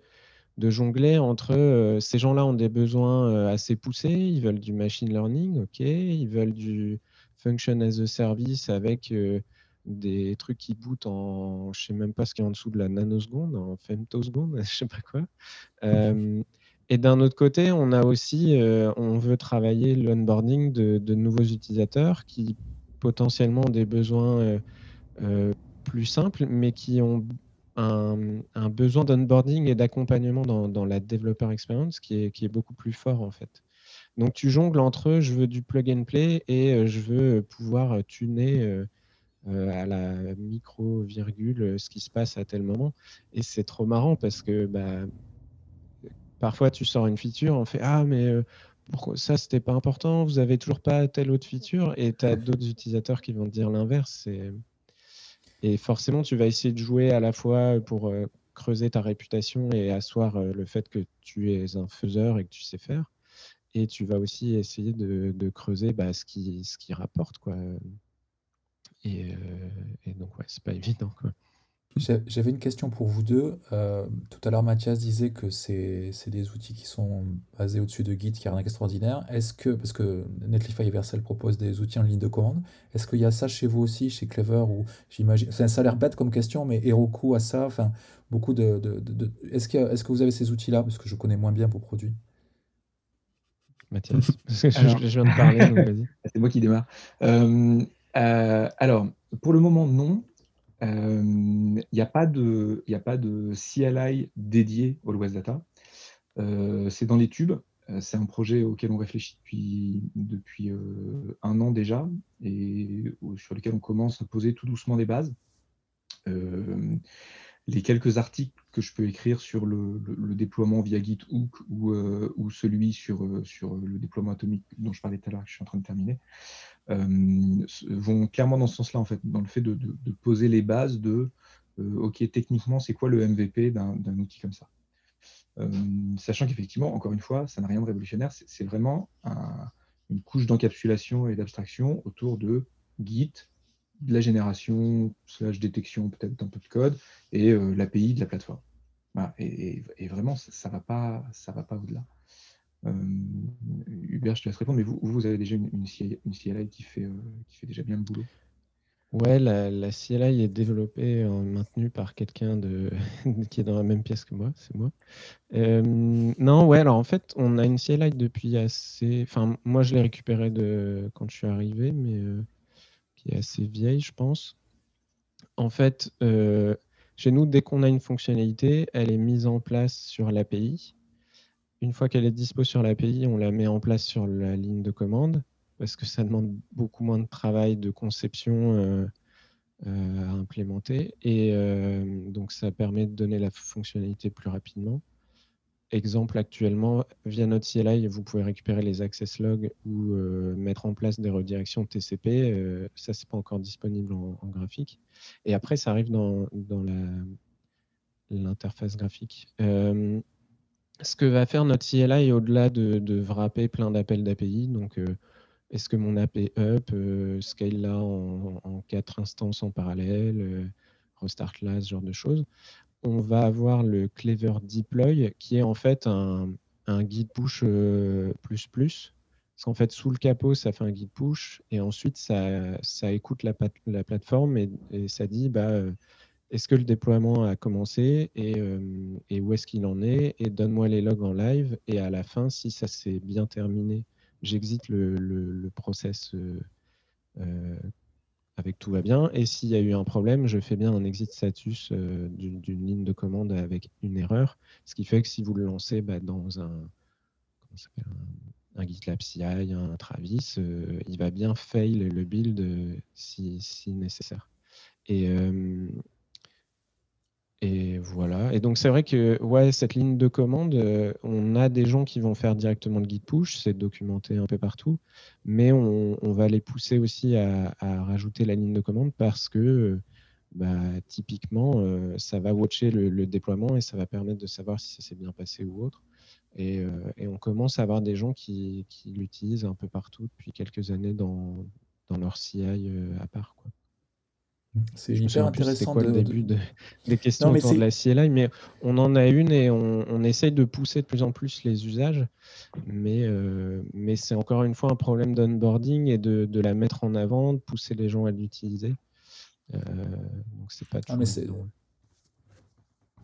jongler entre euh, ces gens-là ont des besoins assez poussés, ils veulent du machine learning, ok, ils veulent du function as a service avec des trucs qui bootent en, je sais même pas ce qu'il y a en dessous de la nanoseconde, en femtoseconde, je sais pas quoi. Et d'un autre côté, on a aussi, euh, on veut travailler l'onboarding de, de, nouveaux utilisateurs qui potentiellement ont des besoins euh, euh, plus simples, mais qui ont un, besoin d'onboarding et d'accompagnement dans, la developer experience qui est, beaucoup plus fort en fait. Donc tu jongles entre je veux du plug and play et je veux pouvoir tuner à la micro-virgule ce qui se passe à tel moment. Et c'est trop marrant parce que bah, Parfois, tu sors une feature, on fait Ah, mais euh, ça, c'était pas important, vous avez toujours pas telle autre feature, et tu as d'autres utilisateurs qui vont te dire l'inverse. Et forcément, tu vas essayer de jouer à la fois pour euh, creuser ta réputation et asseoir euh, le fait que tu es un faiseur et que tu sais faire. Et tu vas aussi essayer de, creuser bah, ce, qui, rapporte. Quoi. Et, et donc, ouais, c'est pas évident. Quoi. J'avais une question pour vous deux. Euh, tout à l'heure, Mathias disait que c'est des outils qui sont basés au-dessus de Git, qui a rien d'extraordinaire. Est-ce que, parce que Netlify et Vercel proposent des outils en ligne de commande, est-ce qu'il y a ça chez vous aussi, chez Clever ou j'imagine, ça, a l'air bête comme question, mais Heroku a ça, enfin, beaucoup de, de, est-ce que, est que vous avez ces outils-là, parce que je connais moins bien vos produits Mathias, je, viens de parler, C'est moi qui démarre. Euh, euh, alors, pour le moment, non. Il n'y a, pas de, a pas de CLI dédié au West Data. c'est dans les tubes. C'est un projet auquel on réfléchit depuis, depuis un an déjà et sur lequel on commence à poser tout doucement les bases. les quelques articles que je peux écrire sur le, déploiement via GitHook ou, celui sur, sur le déploiement atomique dont je parlais tout à l'heure, que je suis en train de terminer, euh, vont clairement dans ce sens-là, en fait, dans le fait de, poser les bases de euh, OK, techniquement, c'est quoi le MVP d'un outil comme ça euh, Sachant qu'effectivement, encore une fois, ça n'a rien de révolutionnaire, c'est vraiment une couche d'encapsulation et d'abstraction autour de Git, de la génération, slash détection peut-être d'un peu de code, et l'API de la plateforme. Et, vraiment, ça ne va pas, ça va pas au-delà. Hubert, je te laisse répondre, mais vous, vous avez déjà une, une, CLI, qui fait, qui fait déjà bien le boulot Ouais, la, la, CLI est développée et maintenue par quelqu'un de qui est dans la même pièce que moi, c'est moi. Euh, non, ouais, alors en fait, on a une CLI depuis assez. Enfin, moi, je l'ai récupérée de quand je suis arrivé, mais euh, qui est assez vieille, je pense. En fait, euh, chez nous, dès qu'on a une fonctionnalité, elle est mise en place sur l'API. Une fois qu'elle est dispo sur l'API, on la met en place sur la ligne de commande parce que ça demande beaucoup moins de travail de conception euh, euh, à implémenter. Et euh, donc, ça permet de donner la fonctionnalité plus rapidement. Exemple, actuellement, via notre CLI, vous pouvez récupérer les access logs ou mettre en place des redirections TCP. ça, c'est pas encore disponible en, graphique. Et après, ça arrive dans, dans l'interface graphique. Ce que va faire notre CLI, au-delà de, de wrapper plein d'appels d'API, donc est-ce que mon est up, euh, scale là en, quatre instances en parallèle, euh, restart là, ce genre de choses On va avoir le Clever Deploy qui est en fait un, guide push euh, plus plus. Parce qu'en fait, sous le capot, ça fait un guide push et ensuite ça, écoute la, la plateforme et, ça dit bah, est-ce que le déploiement a commencé et, et où est-ce qu'il en est et donne-moi les logs en live et à la fin, si ça s'est bien terminé j'exite le, le, process euh, euh, avec tout va bien. Et s'il y a eu un problème, je fais bien un exit status euh, d'une ligne de commande avec une erreur. Ce qui fait que si vous le lancez bah, dans un, un, GitLab CI, un Travis, il va bien fail le build si, si nécessaire. Et, et voilà. Et donc, c'est vrai que ouais, cette ligne de commande, euh, on a des gens qui vont faire directement le guide push, c'est documenté un peu partout, mais on, va les pousser aussi à, rajouter la ligne de commande parce que bah, typiquement, euh, ça va watcher le, déploiement et ça va permettre de savoir si ça s'est bien passé ou autre. Et, euh, on commence à avoir des gens qui, l'utilisent un peu partout depuis quelques années dans, dans leur CI à part. C'est hyper intéressant. C'est quoi le début des questions autour de la CLI Mais on en a une et on, essaye de pousser de plus en plus les usages. Mais, euh, mais c'est encore une fois un problème d'onboarding et de, de, la mettre en avant, de pousser les gens à l'utiliser. Euh, donc c'est pas ah, mais c'est...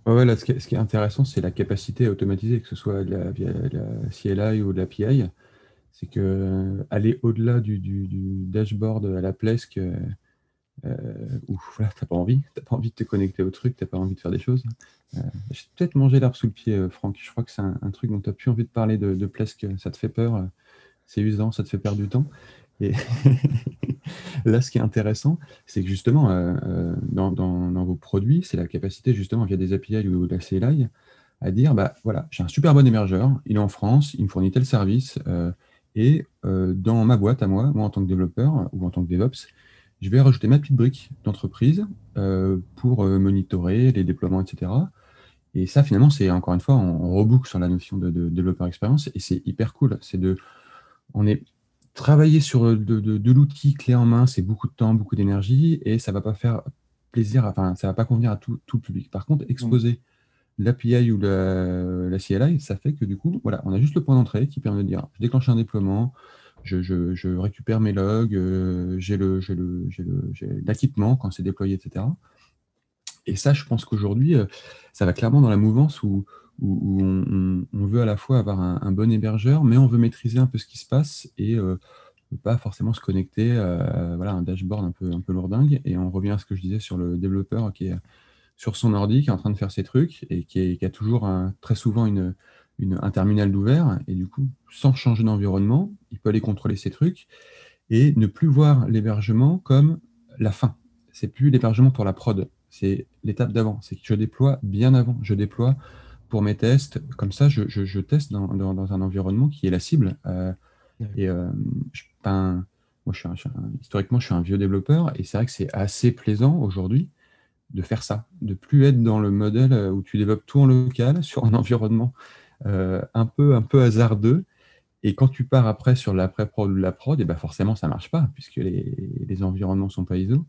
Ouais, là, ce, qui est, ce, qui est, intéressant, c'est la capacité à automatiser, que ce soit la, via la CLI ou l'API. C'est que aller au-delà du, du, du, dashboard à la Plesk euh, ouf, voilà, t'as pas envie, t'as pas envie de te connecter au truc, t'as pas envie de faire des choses. Euh, J'ai peut-être mangé l'arbre sous le pied, euh, Franck. Je crois que c'est un, truc dont tu n'as plus envie de parler de, de Plesk, ça te fait peur, euh, c'est usant, ça te fait perdre du temps. Et là, ce qui est intéressant, c'est que justement, dans, dans, vos produits, c'est la capacité, justement, via des API ou de la CLI, à dire, bah voilà, j'ai un super bon hébergeur, il est en France, il me fournit tel service, et dans ma boîte à moi, moi en tant que développeur ou en tant que DevOps, je vais rajouter ma petite brique d'entreprise euh, pour euh, monitorer les déploiements, etc. Et ça, finalement, c'est encore une fois, on, reboucle sur la notion de, développeur expérience et c'est hyper cool. C'est de, on est travailler sur euh, de, l'outil clé en main, c'est beaucoup de temps, beaucoup d'énergie et ça va pas faire plaisir, enfin, ça va pas convenir à tout, tout le public. Par contre, exposer l'API ou la, la, CLI, ça fait que du coup, voilà, on a juste le point d'entrée qui permet de dire, je déclenche un déploiement, je, récupère mes logs, euh, j'ai l'équipement quand c'est déployé, etc. Et ça, je pense qu'aujourd'hui, euh, ça va clairement dans la mouvance où, on, veut à la fois avoir un, bon hébergeur, mais on veut maîtriser un peu ce qui se passe et euh, pas forcément se connecter à voilà, un dashboard un peu, un peu lourdingue. Et on revient à ce que je disais sur le développeur qui est sur son ordi, qui est en train de faire ses trucs et qui, qui a toujours très souvent une, un terminal d'ouvert, et du coup, sans changer d'environnement, il peut aller contrôler ces trucs et ne plus voir l'hébergement comme la fin. C'est plus l'hébergement pour la prod, c'est l'étape d'avant. C'est que je déploie bien avant. Je déploie pour mes tests. Comme ça, je, je, teste dans, dans, un environnement qui est la cible. Euh, et euh, je, moi, je suis, historiquement, je suis un vieux développeur et c'est vrai que c'est assez plaisant aujourd'hui de faire ça, de plus être dans le modèle où tu développes tout en local sur un environnement un, peu, un peu hasardeux. Et quand tu pars après sur l'après-prod ou la prod, et eh ben forcément, ça ne marche pas, puisque les, les environnements ne sont pas ISO.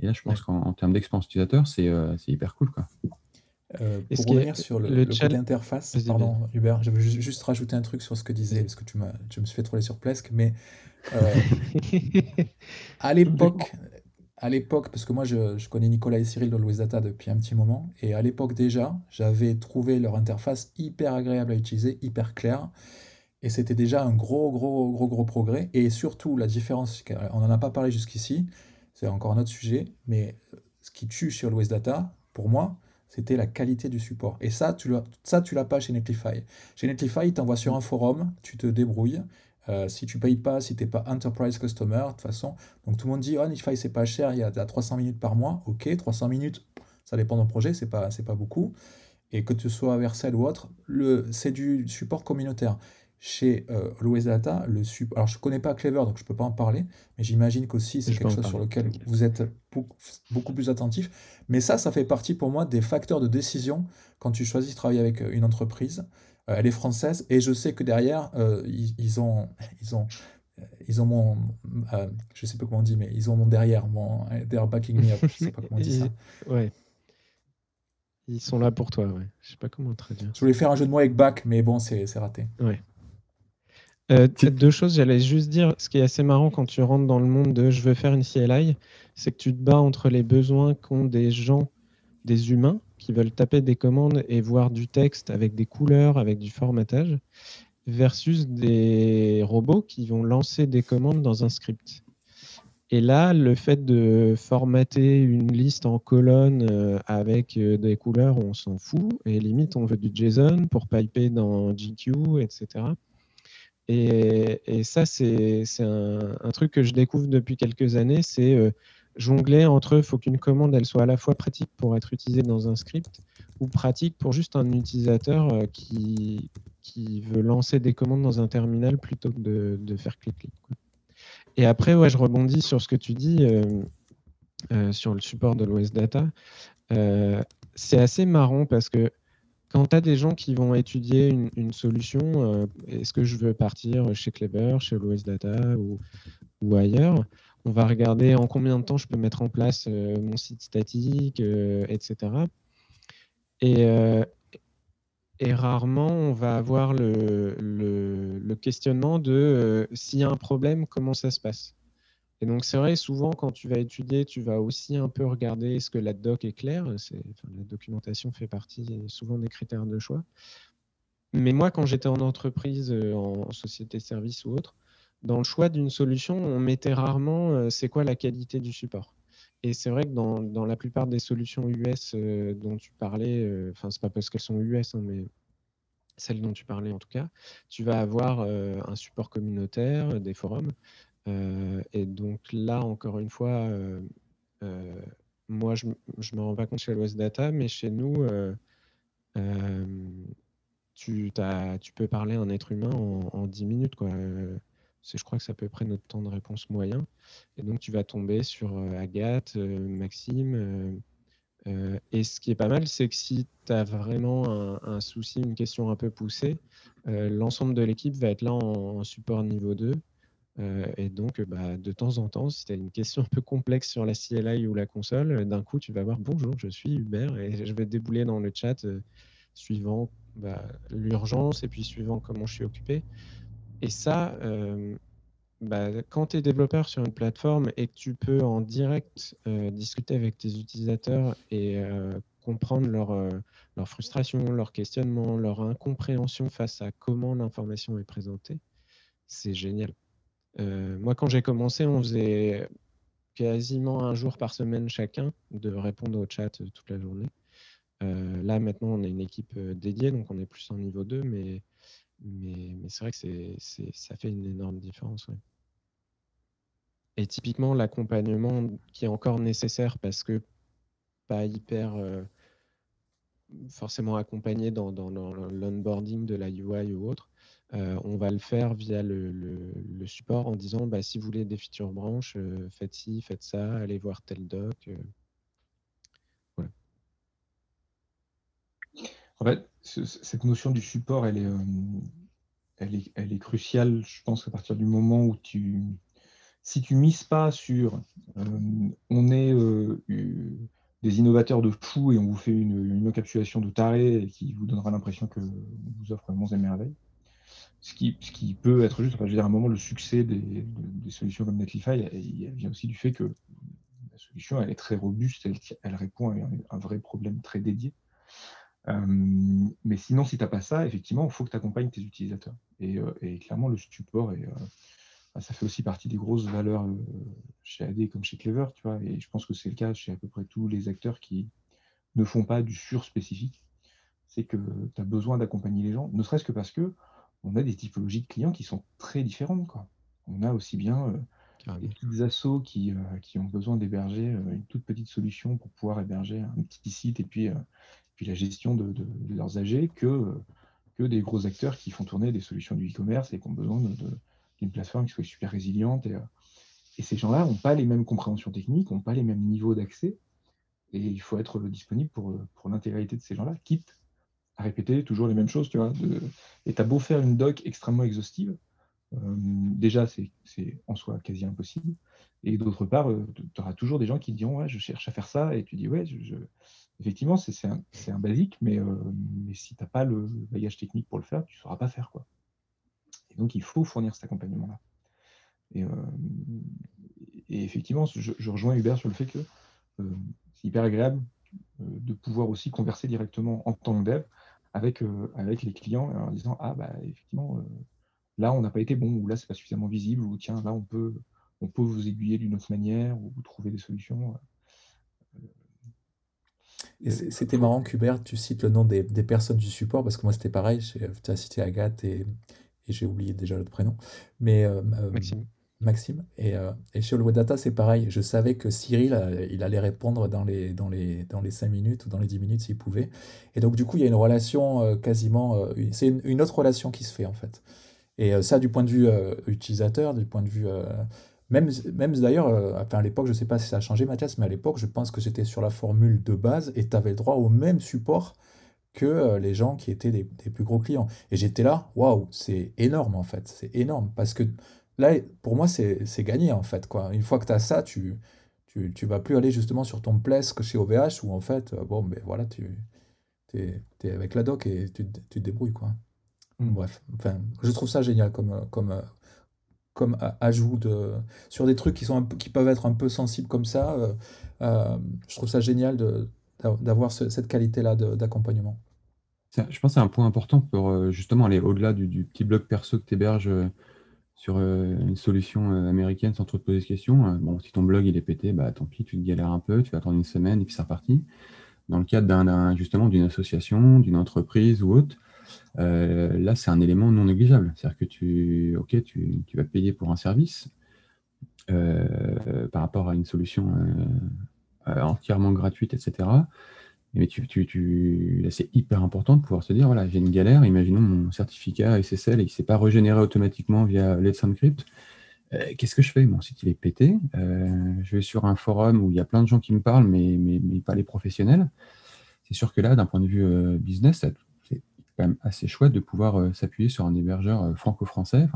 Et là, je pense qu'en termes d'expérience utilisateur, c'est hyper cool. Quoi. pour revenir sur le, le, interface, pardon Hubert, je veux juste rajouter un truc sur ce que disais, parce que tu je me suis fait troller sur Plesk, mais à l'époque, à l'époque, parce que moi je, connais Nicolas et Cyril de Louis Data depuis un petit moment, et à l'époque déjà, j'avais trouvé leur interface hyper agréable à utiliser, hyper claire, et c'était déjà un gros, gros, gros, gros progrès. Et surtout, la différence, on n'en a pas parlé jusqu'ici, c'est encore un autre sujet, mais ce qui tue sur Louis Data, pour moi, c'était la qualité du support. Et ça, tu tu l'as pas chez Netlify. Chez Netlify, tu t'envoies sur un forum, tu te débrouilles, euh, si tu payes pas, si tu n'es pas Enterprise Customer, de toute façon. Donc tout le monde dit, oh, Nify, c'est pas cher, il y a 300 minutes par mois. Ok, 300 minutes, ça dépend d'un projet, c'est pas, pas beaucoup. Et que tu sois Vercel ou autre, c'est du support communautaire. Chez euh, Data, le support. Alors je connais pas Clever, donc je peux pas en parler, mais j'imagine qu'aussi c'est quelque chose sur lequel vous êtes beaucoup plus attentif. Mais ça, ça fait partie pour moi des facteurs de décision quand tu choisis de travailler avec une entreprise. Euh, elle est française et je sais que derrière, euh, ils, ont, ils ont, ils ont mon, euh, je sais pas comment on dit, mais ils ont mon derrière, mon they're backing me up, je sais pas comment on dit ça. Ouais. Ils sont là pour toi, ouais. Je sais pas comment traduire. Je voulais faire un jeu de mots avec back, mais bon, c'est raté. Ouais. deux choses, j'allais juste dire, ce qui est assez marrant quand tu rentres dans le monde de je veux faire une CLI, c'est que tu te bats entre les besoins qu'ont des gens, des humains, qui veulent taper des commandes et voir du texte avec des couleurs, avec du formatage, versus des robots qui vont lancer des commandes dans un script. Et là, le fait de formater une liste en colonne euh, avec euh, des couleurs, on s'en fout. Et limite, on veut du JSON pour piper dans GQ, etc. Et, et ça, c'est un, un, truc que je découvre depuis quelques années. C'est euh, jongler entre, faut qu'une commande elle soit à la fois pratique pour être utilisée dans un script ou pratique pour juste un utilisateur euh, qui, qui veut lancer des commandes dans un terminal plutôt que de, faire clic-clic. Et après, ouais, je rebondis sur ce que tu dis euh, euh, sur le support de l'OS Data. c'est assez marrant parce que quand tu as des gens qui vont étudier une, solution, est-ce que je veux partir chez Clever, chez l'OS Data ou, ou ailleurs on va regarder en combien de temps je peux mettre en place euh, mon site statique, etc. Euh, euh, et, rarement, on va avoir le, questionnement de s'il y a un problème, comment ça se passe. Et donc, c'est vrai, souvent, quand tu vas étudier, tu vas aussi un peu regarder est-ce que la doc est claire. la documentation fait partie souvent des critères de choix. Mais moi, quand j'étais en entreprise, en société service ou autre, dans le choix d'une solution, on mettait rarement euh, c'est quoi la qualité du support. Et c'est vrai que dans, dans, la plupart des solutions US euh, dont tu parlais, euh, enfin, c'est pas parce qu'elles sont US, hein, mais celles dont tu parlais en tout cas, tu vas avoir un support communautaire, des forums. et donc là, encore une fois, moi, je ne me rends pas compte chez l'OS Data, mais chez nous, tu, tu peux parler à un être humain en, en 10 minutes. Quoi je crois que c'est à peu près notre temps de réponse moyen. Et donc, tu vas tomber sur euh, Agathe, euh, Maxime. Euh, et ce qui est pas mal, c'est que si tu as vraiment un, souci, une question un peu poussée, l'ensemble de l'équipe va être là en, support niveau 2. et donc, bah, de temps en temps, si tu as une question un peu complexe sur la CLI ou la console, d'un coup, tu vas voir Bonjour, je suis Hubert et je vais débouler dans le chat suivant bah, l'urgence et puis suivant comment je suis occupé. Et ça, euh, bah, quand tu es développeur sur une plateforme et que tu peux en direct euh, discuter avec tes utilisateurs et euh, comprendre leur, leur, frustration, leur questionnement, leur incompréhension face à comment l'information est présentée, c'est génial. moi, quand j'ai commencé, on faisait quasiment un jour par semaine chacun de répondre au chat toute la journée. là, maintenant, on a une équipe dédiée, donc on est plus en niveau 2, mais mais, c'est vrai que ça fait une énorme différence. Et typiquement, l'accompagnement qui est encore nécessaire parce que pas hyper euh, forcément accompagné dans, l'onboarding de la UI ou autre, euh, on va le faire via le, le, support en disant bah, si vous voulez des features branches, euh, faites ci, faites ça, allez voir tel doc. En fait, cette notion du support, elle est, euh, elle est, elle est cruciale, je pense, à partir du moment où tu... si tu mises pas sur on est des innovateurs de fou et on vous fait une, encapsulation de taré qui vous donnera l'impression que vous offre monts et merveilles, ce qui, ce qui peut être juste, enfin, je veux dire, à un moment, le succès des, solutions comme Netlify, il vient aussi du fait que la solution, elle est très robuste, elle, répond à un, vrai problème très dédié. Euh, mais sinon, si tu n'as pas ça, effectivement, il faut que tu accompagnes tes utilisateurs. Et, euh, clairement, le support, et, euh, ça fait aussi partie des grosses valeurs chez AD comme chez Clever, tu vois, et je pense que c'est le cas chez à peu près tous les acteurs qui ne font pas du sur-spécifique. C'est que tu as besoin d'accompagner les gens, ne serait-ce que parce que on a des typologies de clients qui sont très différentes. Quoi. On a aussi bien euh, des petites assos qui, euh, qui ont besoin d'héberger euh, une toute petite solution pour pouvoir héberger un petit site et puis, puis la gestion de, leurs AG que, des gros acteurs qui font tourner des solutions du e-commerce et qui ont besoin d'une plateforme qui soit super résiliente. Et, et ces gens-là n'ont pas les mêmes compréhensions techniques, n'ont pas les mêmes niveaux d'accès. Et il faut être disponible pour, l'intégralité de ces gens-là, quitte à répéter toujours les mêmes choses, tu vois. Et tu as beau faire une doc extrêmement exhaustive, euh, déjà, c'est en soi quasi impossible. Et d'autre part, euh, tu auras toujours des gens qui diront Ouais, je cherche à faire ça. Et tu dis Ouais, je... effectivement, c'est un, basique, mais, euh, si tu n'as pas le bagage technique pour le faire, tu ne sauras pas faire. Quoi. Et donc, il faut fournir cet accompagnement-là. Et, et, effectivement, je, rejoins Hubert sur le fait que c'est hyper agréable de pouvoir aussi converser directement en tant que dev avec, euh, les clients en disant Ah, bah, effectivement, euh, là, on n'a pas été bon, ou là, c'est pas suffisamment visible, ou tiens, là, on peut, on peut vous aiguiller d'une autre manière, ou trouver des solutions. Euh, c'était marrant qu'Hubert, tu cites le nom des, des, personnes du support, parce que moi, c'était pareil, tu as cité Agathe et, et j'ai oublié déjà l'autre prénom. Mais Maxime. Maxime. Et, euh, et chez Web Data, c'est pareil. Je savais que Cyril, euh, il allait répondre dans les, dans, les, dans les 5 minutes ou dans les 10 minutes s'il pouvait. Et donc, du coup, il y a une relation euh, quasiment. c'est une, autre relation qui se fait, en fait. Et ça, du point de vue utilisateur, du point de vue. même même d'ailleurs, à l'époque, je ne sais pas si ça a changé, Mathias, mais à l'époque, je pense que j'étais sur la formule de base et tu avais le droit au même support que les gens qui étaient des, plus gros clients. Et j'étais là, waouh, c'est énorme en fait, c'est énorme parce que Là, pour moi, c'est gagné en fait. Quoi. Une fois que tu as ça, tu, tu, tu, vas plus aller justement sur ton que chez OVH où en fait, euh, bon, ben voilà, tu es, es, avec la doc et tu, tu te débrouilles. Quoi. Mm. Bref, enfin, je trouve ça génial comme, comme, comme ajout de, sur des trucs qui, sont qui peuvent être un peu sensibles comme ça. Euh, euh, je trouve ça génial d'avoir cette qualité-là d'accompagnement. Je pense que c'est un point important pour justement aller au-delà du, du, petit blog perso que tu héberges sur euh, une solution euh, américaine sans trop te poser de questions. Euh, bon, si ton blog il est pété, bah tant pis, tu te galères un peu, tu vas attendre une semaine et puis c'est reparti. Dans le cadre d'un justement d'une association, d'une entreprise ou autre, là c'est un élément non négligeable. C'est-à-dire que tu, ok, tu, vas payer pour un service par rapport à une solution entièrement gratuite, etc. Mais tu, tu, c'est hyper important de pouvoir se dire, voilà, j'ai une galère, imaginons mon certificat SSL et il ne s'est pas régénéré automatiquement via Let's Encrypt. Euh, qu'est-ce que je fais? Mon site, il est pété. Euh, je vais sur un forum où il y a plein de gens qui me parlent, mais, pas les professionnels. C'est sûr que là, d'un point de vue euh, business, c'est quand même assez chouette de pouvoir s'appuyer sur un hébergeur franco-français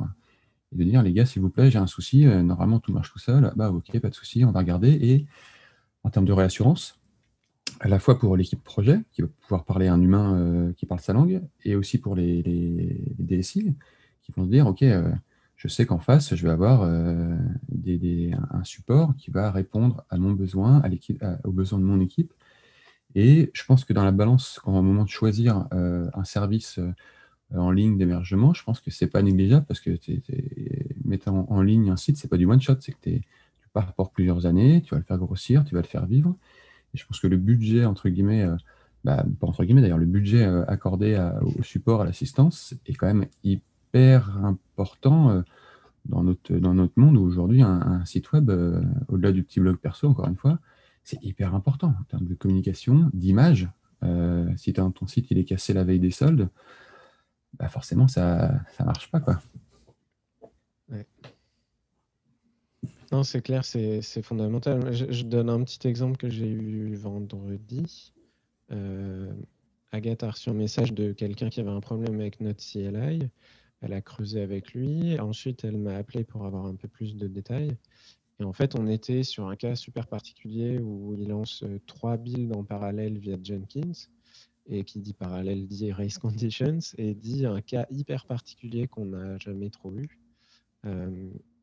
et de dire, les gars, s'il vous plaît, j'ai un souci, normalement tout marche tout seul. Bah, ok, pas de souci, on va regarder. Et en termes de réassurance, à la fois pour l'équipe projet, qui va pouvoir parler à un humain euh, qui parle sa langue, et aussi pour les, DSI, qui vont se dire, OK, euh, je sais qu'en face, je vais avoir euh, un support qui va répondre à mon besoin, à aux besoins de mon équipe. Et je pense que dans la balance, quand au moment de choisir un service en ligne d'hébergement, je pense que ce n'est pas négligeable parce que mettre en, ligne un site, ce n'est pas du one shot, c'est que tu pars pour plusieurs années, tu vas le faire grossir, tu vas le faire vivre. Et je pense que le budget, entre guillemets, euh, bah, pas entre guillemets d'ailleurs, le budget euh, accordé au support, à l'assistance, est quand même hyper important euh, dans, notre, dans notre monde où aujourd'hui, un, site web, au-delà du petit blog perso, encore une fois, c'est hyper important en termes de communication, d'image. si ton site il est cassé la veille des soldes, bah forcément, ça ne marche pas. Quoi. Non, c'est clair, c'est fondamental. Je, donne un petit exemple que j'ai eu vendredi. Euh, Agathe a reçu un message de quelqu'un qui avait un problème avec notre CLI. Elle a creusé avec lui. Ensuite, elle m'a appelé pour avoir un peu plus de détails. Et en fait, on était sur un cas super particulier où il lance trois builds en parallèle via Jenkins. Et qui dit parallèle dit race conditions et dit un cas hyper particulier qu'on n'a jamais trop vu.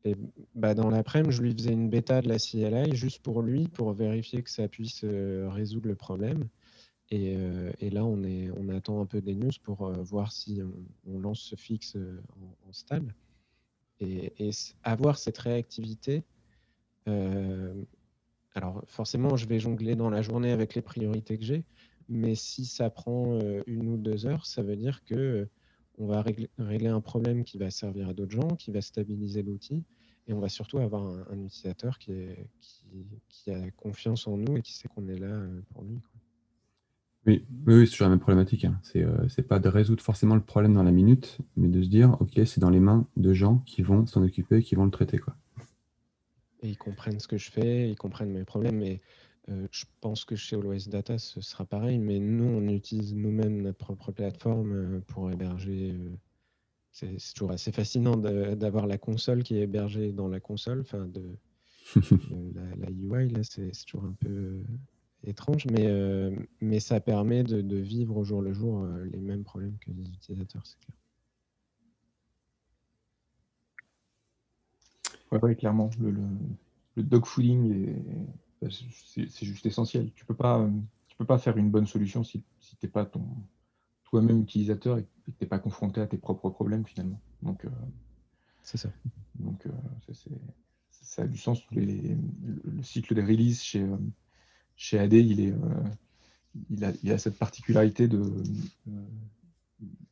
et bah, dans l'après-midi, je lui faisais une bêta de la CLI juste pour lui, pour vérifier que ça puisse résoudre le problème. Euh, et, là, on, attend un peu des news pour euh, voir si on, lance ce fixe euh, en, stable. Et, avoir cette réactivité, alors forcément, je vais jongler dans la journée avec les priorités que j'ai, mais si ça prend une ou deux heures, ça veut dire que on va régler, un problème qui va servir à d'autres gens, qui va stabiliser l'outil, et on va surtout avoir un, utilisateur qui, a confiance en nous et qui sait qu'on est là pour lui. Oui, c'est toujours la même problématique. Hein. C'est euh, pas de résoudre forcément le problème dans la minute, mais de se dire, OK, c'est dans les mains de gens qui vont s'en occuper, qui vont le traiter. Quoi. Et ils comprennent ce que je fais, ils comprennent mes problèmes. Et euh, je pense que chez Always Data, ce sera pareil. Mais nous, on utilise nous-mêmes notre propre plateforme euh, pour héberger. c'est toujours assez fascinant d'avoir la console qui est hébergée dans la console. Enfin, de, la, la, UI, là, c'est toujours un peu étrange, mais, euh, mais ça permet de, vivre au jour le jour euh, les mêmes problèmes que les utilisateurs, c'est clair. Oui, clairement. Le, le, dogfooding, bah, c'est juste essentiel. Tu ne peux, pas, tu peux pas faire une bonne solution si, si tu n'es pas ton toi-même utilisateur et que tu n'es pas confronté à tes propres problèmes finalement. Donc, euh, c'est ça. Donc, ça a du sens. le, cycle des releases chez, chez AD, il, est, euh, il, a, il, a, cette particularité de, euh,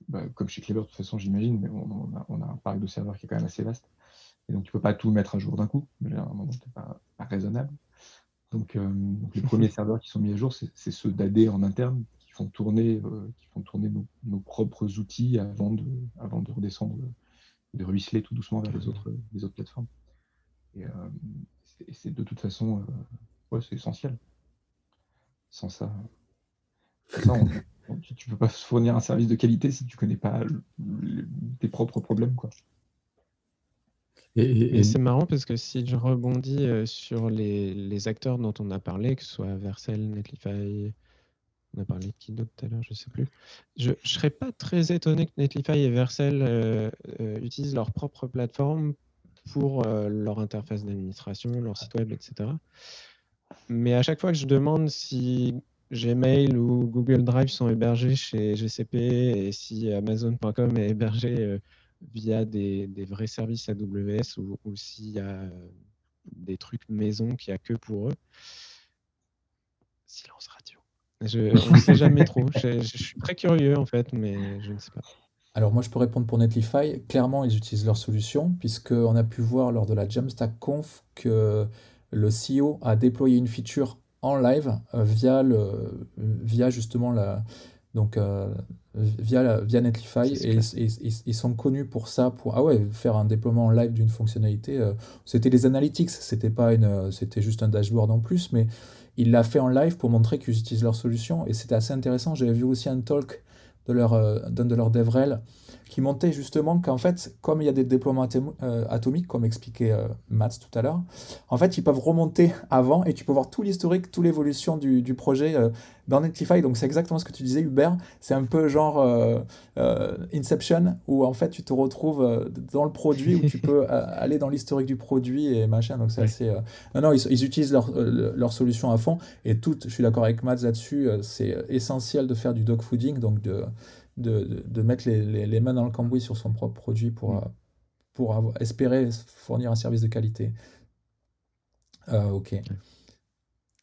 bah, comme chez Clever de toute façon j'imagine, mais on, a, un parc de serveurs qui est quand même assez vaste. Et donc tu ne peux pas tout mettre à jour d'un coup, mais à un moment, ce pas, pas raisonnable. Donc, euh, les premiers serveurs qui sont mis à jour, c'est ceux d'AD en interne qui font tourner, qui font tourner nos, propres outils avant de, avant de redescendre, de ruisseler tout doucement vers les autres, les autres plateformes. Et, c'est de toute façon, ouais, c'est essentiel. Sans ça, tu ne peux pas fournir un service de qualité si tu ne connais pas tes propres problèmes. Quoi. Et, c'est marrant parce que si je rebondis euh, sur les, acteurs dont on a parlé, que ce soit Vercel, Netlify, on a parlé de qui d'autre tout à l'heure, je ne sais plus. Je ne serais pas très étonné que Netlify et Vercel euh, euh, utilisent leur propre plateforme pour leur interface d'administration, leur site web, etc. Mais à chaque fois que je demande si Gmail ou Google Drive sont hébergés chez GCP et si Amazon.com est hébergé via des, vrais services AWS ou, ou s'il y a euh, des trucs maison qu'il n'y a que pour eux, silence radio. Je ne sais jamais trop. Je, je, suis très curieux en fait, mais je ne sais pas. Alors moi je peux répondre pour Netlify. Clairement ils utilisent leur solution puisqu'on a pu voir lors de la Jamstack Conf que le CEO a déployé une feature en live euh, via, le, via justement la, donc, euh, via, via Netlify et, ils sont connus pour ça, pour ah ouais, faire un déploiement en live d'une fonctionnalité. Euh, c'était les analytics, c'était pas une, c'était juste un dashboard en plus, mais il l'a fait en live pour montrer qu'ils utilisent leur solution et c'était assez intéressant. J'avais vu aussi un talk de leur, d'un de leurs DevRel qui montait justement qu'en fait, comme il y a des déploiements euh, atomiques, comme expliquait euh, Mats tout à l'heure, en fait, ils peuvent remonter avant et tu peux voir tout l'historique, toute l'évolution du, du, projet euh, dans Netlify. Donc, c'est exactement ce que tu disais, Hubert. C'est un peu genre Inception, où en fait, tu te retrouves dans le produit, où tu peux aller dans l'historique du produit et machin. Donc, c'est assez. Non, non, ils, ils utilisent leur, leur, solution à fond et tout, je suis d'accord avec Mats là-dessus, c'est essentiel de faire du dogfooding, donc de de, de, mettre les, les, mains dans le cambouis sur son propre produit pour, mm. pour espérer fournir un service de qualité. Euh, ok.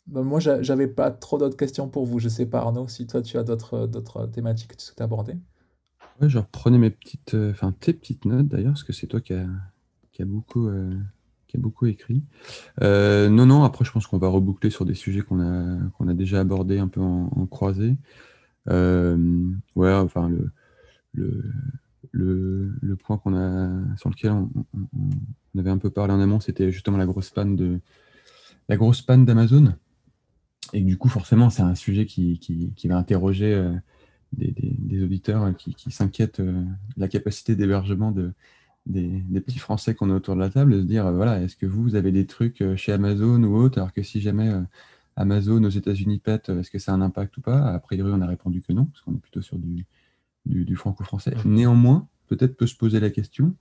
Ben, moi, j'avais pas trop d'autres questions pour vous. Je sais pas, Arnaud, si toi, tu as d'autres thématiques que tu souhaites aborder. Ouais, je reprenais mes petites, euh, tes petites notes d'ailleurs, parce que c'est toi qui a, qui a beaucoup, euh, qui a beaucoup écrit. non, non. Après, je pense qu'on va reboucler sur des sujets qu'on a, qu'on a déjà abordés un peu en, en croisé. Euh, ouais, enfin, le, le, le, point qu'on a, sur lequel on, avait un peu parlé en amont, c'était justement la grosse panne de la grosse panne d'Amazon. Et du coup, forcément, c'est un sujet qui, qui, va interroger euh, des, auditeurs qui, s'inquiètent de la capacité d'hébergement de, des, petits Français qu'on a autour de la table, de se dire, voilà, est-ce que vous, avez des trucs chez Amazon ou autre, alors que si jamais Amazon aux États-Unis pète, est-ce que ça a un impact ou pas? A priori, on a répondu que non, parce qu'on est plutôt sur du, du, franco-français. Néanmoins, peut-être peut se poser la question,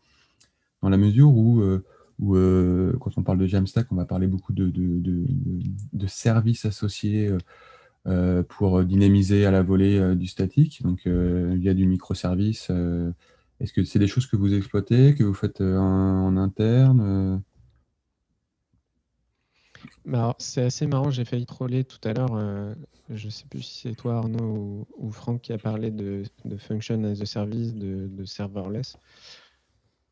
dans la mesure où, euh, euh, quand on parle de Jamstack, on va parler beaucoup de, de, services associés euh, pour dynamiser à la volée du statique. Donc, il y a du microservice. Est-ce que c'est des choses que vous exploitez, que vous faites en interne c'est assez marrant, j'ai failli troller tout à l'heure. Euh, je ne sais plus si c'est toi, Arnaud, ou, Franck qui a parlé de, function as a service, de, serverless.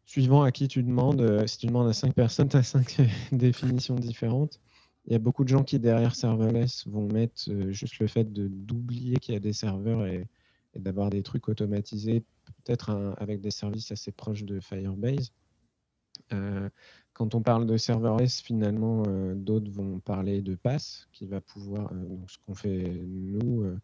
Suivant à qui tu demandes, euh, si tu demandes à cinq personnes, tu as cinq définitions différentes. Il y a beaucoup de gens qui, derrière serverless, vont mettre euh, juste le fait d'oublier qu'il y a des serveurs et, d'avoir des trucs automatisés, peut-être avec des services assez proches de Firebase quand on parle de serverless, finalement, euh, d'autres vont parler de pass, qui va pouvoir, euh, donc ce qu'on fait nous, euh,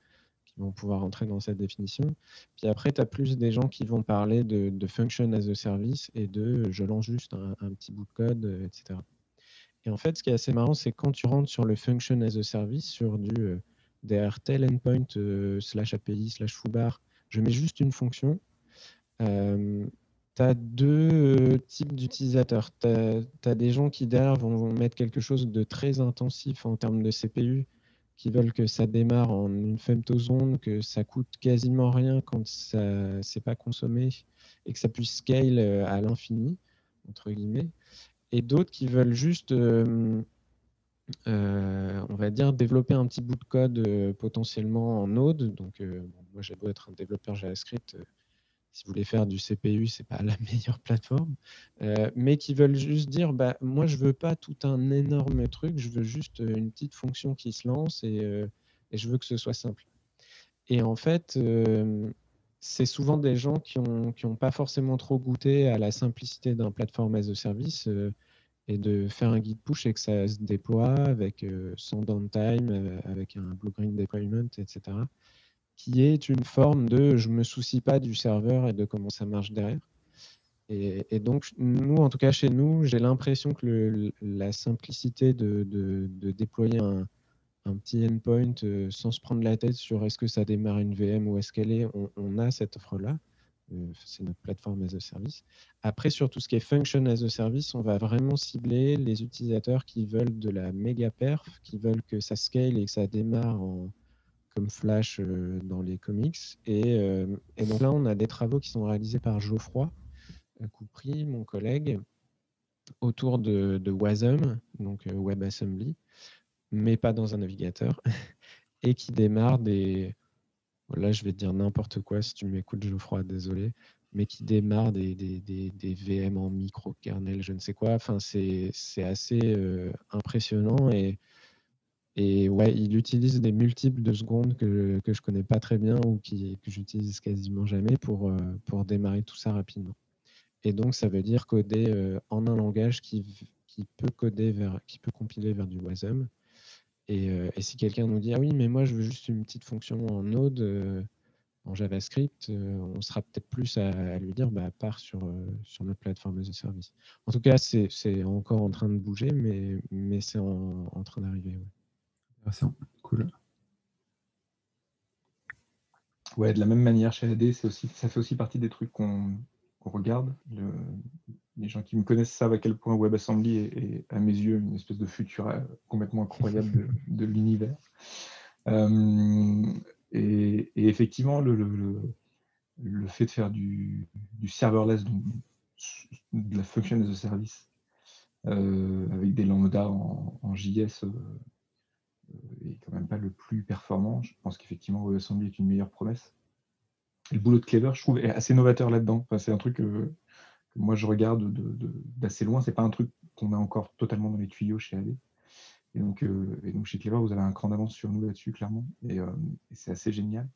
qui vont pouvoir entrer dans cette définition. Puis après, tu as plus des gens qui vont parler de, function as a service et de je lance juste un, petit bout de code, etc. Et en fait, ce qui est assez marrant, c'est quand tu rentres sur le function as a service, sur du DRTL endpoint slash API slash foobar, je mets juste une fonction tu as deux euh, types d'utilisateurs. Tu as, des gens qui derrière vont, mettre quelque chose de très intensif en termes de CPU, qui veulent que ça démarre en une femtozone, que ça coûte quasiment rien quand ça n'est pas consommé et que ça puisse scale euh, à l'infini, entre guillemets. Et d'autres qui veulent juste, euh, on va dire, développer un petit bout de code potentiellement en Node. Donc, moi, j'ai beau être un développeur JavaScript si vous voulez faire du CPU, ce n'est pas la meilleure plateforme, euh, mais qui veulent juste dire, bah, moi, je ne veux pas tout un énorme truc, je veux juste euh, une petite fonction qui se lance euh, et, je veux que ce soit simple. Et en fait, c'est souvent des gens qui n'ont qui ont pas forcément trop goûté à la simplicité d'un plateforme as a service et de faire un guide push et que ça se déploie avec son downtime, avec un blue-green deployment, etc qui est une forme de je me soucie pas du serveur et de comment ça marche derrière. Et, donc, nous, en tout cas chez nous, j'ai l'impression que la simplicité de, déployer un, petit endpoint euh, sans se prendre la tête sur est-ce que ça démarre une VM ou est-ce qu'elle est, on, a cette offre-là. Euh, c'est notre plateforme as a service. Après, sur tout ce qui est function as a service, on va vraiment cibler les utilisateurs qui veulent de la méga perf, qui veulent que ça scale et que ça démarre en, comme Flash euh, dans les comics. Euh, et, donc là, on a des travaux qui sont réalisés par Geoffroy Coupry, mon collègue, autour de, Wasm, donc euh, WebAssembly, mais pas dans un navigateur, et qui démarre des. Là, je vais te dire n'importe quoi si tu m'écoutes, Geoffroy, désolé, mais qui démarre des, des, VM en micro-kernel, je ne sais quoi. Enfin, c'est assez impressionnant et et ouais, il utilise des multiples de secondes que, que je connais pas très bien ou qui, que j'utilise quasiment jamais pour, euh, pour démarrer tout ça rapidement. Et donc, ça veut dire coder euh, en un langage qui, qui, peut coder vers, qui peut compiler vers du WASM. Et, euh, et si quelqu'un nous dit ah oui, mais moi je veux juste une petite fonction en Node, en JavaScript, on sera peut-être plus à, lui dire bah, part sur, sur notre plateforme as a service. En tout cas, c'est encore en train de bouger, mais, mais c'est en, en, train d'arriver. Cool. Ouais, de la même manière, chez AD, aussi, ça fait aussi partie des trucs qu'on regarde. les gens qui me connaissent savent à quel point WebAssembly est, à mes yeux, une espèce de futur euh, complètement incroyable de, l'univers. Euh, et, effectivement, le, le, fait de faire du, serverless, donc de la function as a service, euh, avec des lambda en, en JS, est quand même pas le plus performant. Je pense qu'effectivement, WebAssembly est une meilleure promesse. le boulot de Clever, je trouve, est assez novateur là-dedans. Enfin, c'est un truc que, moi je regarde d'assez loin. C'est pas un truc qu'on a encore totalement dans les tuyaux chez AD. Et donc, euh, et donc chez Clever, vous avez un cran d'avance sur nous là-dessus, clairement. Et, euh, c'est assez génial.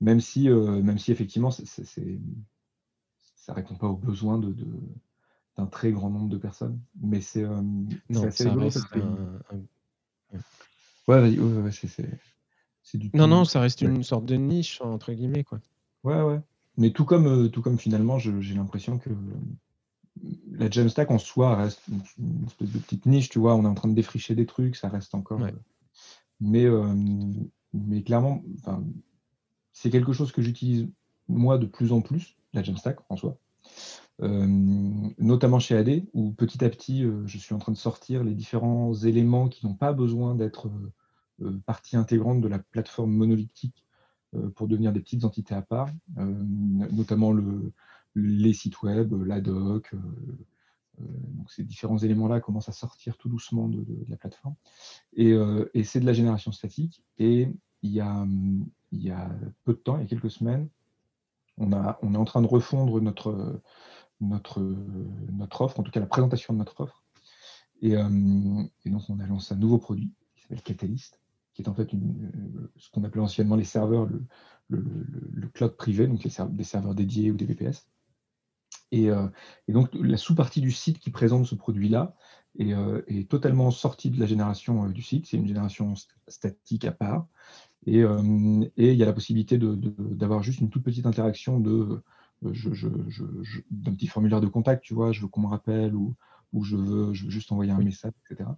Même si, euh, même si effectivement, ça ne répond pas aux besoins de, d'un très grand nombre de personnes. Mais c'est assez rigolo. Ouais, vas-y, c'est. du Non, tout. non, ça reste Ouais. une sorte de niche, entre guillemets, quoi. Ouais, ouais. Mais tout comme, euh, tout comme finalement, j'ai l'impression que la Jamstack en soi reste une, une espèce de petite niche, tu vois. On est en train de défricher des trucs, ça reste encore. Ouais. euh, mais, euh, mais clairement, c'est quelque chose que j'utilise moi de plus en plus, la Jamstack en soi. Euh, notamment chez AD, où petit à petit, euh, je suis en train de sortir les différents éléments qui n'ont pas besoin d'être euh, partie intégrante de la plateforme monolithique pour devenir des petites entités à part, notamment le, les sites web, la doc. donc ces différents éléments-là commencent à sortir tout doucement de, la plateforme. Et, c'est de la génération statique. Et il y, a, peu de temps, il y a quelques semaines, on, on est en train de refondre notre, notre, offre, en tout cas la présentation de notre offre. Et, euh, et donc on a lancé un nouveau produit qui s'appelle Catalyst, qui est en fait euh, ce qu'on appelait anciennement les serveurs, le, cloud privé, donc les serv- des serveurs dédiés ou des VPS. Et, euh, et donc la sous-partie du site qui présente ce produit-là est, totalement sortie de la génération du site. C'est une génération st- statique à part. Et, il y a la possibilité d'avoir juste une toute petite interaction de je- je- je- je- d'un petit formulaire de contact, tu vois, je veux qu'on me rappelle ou, veux, je veux juste envoyer un message, etc.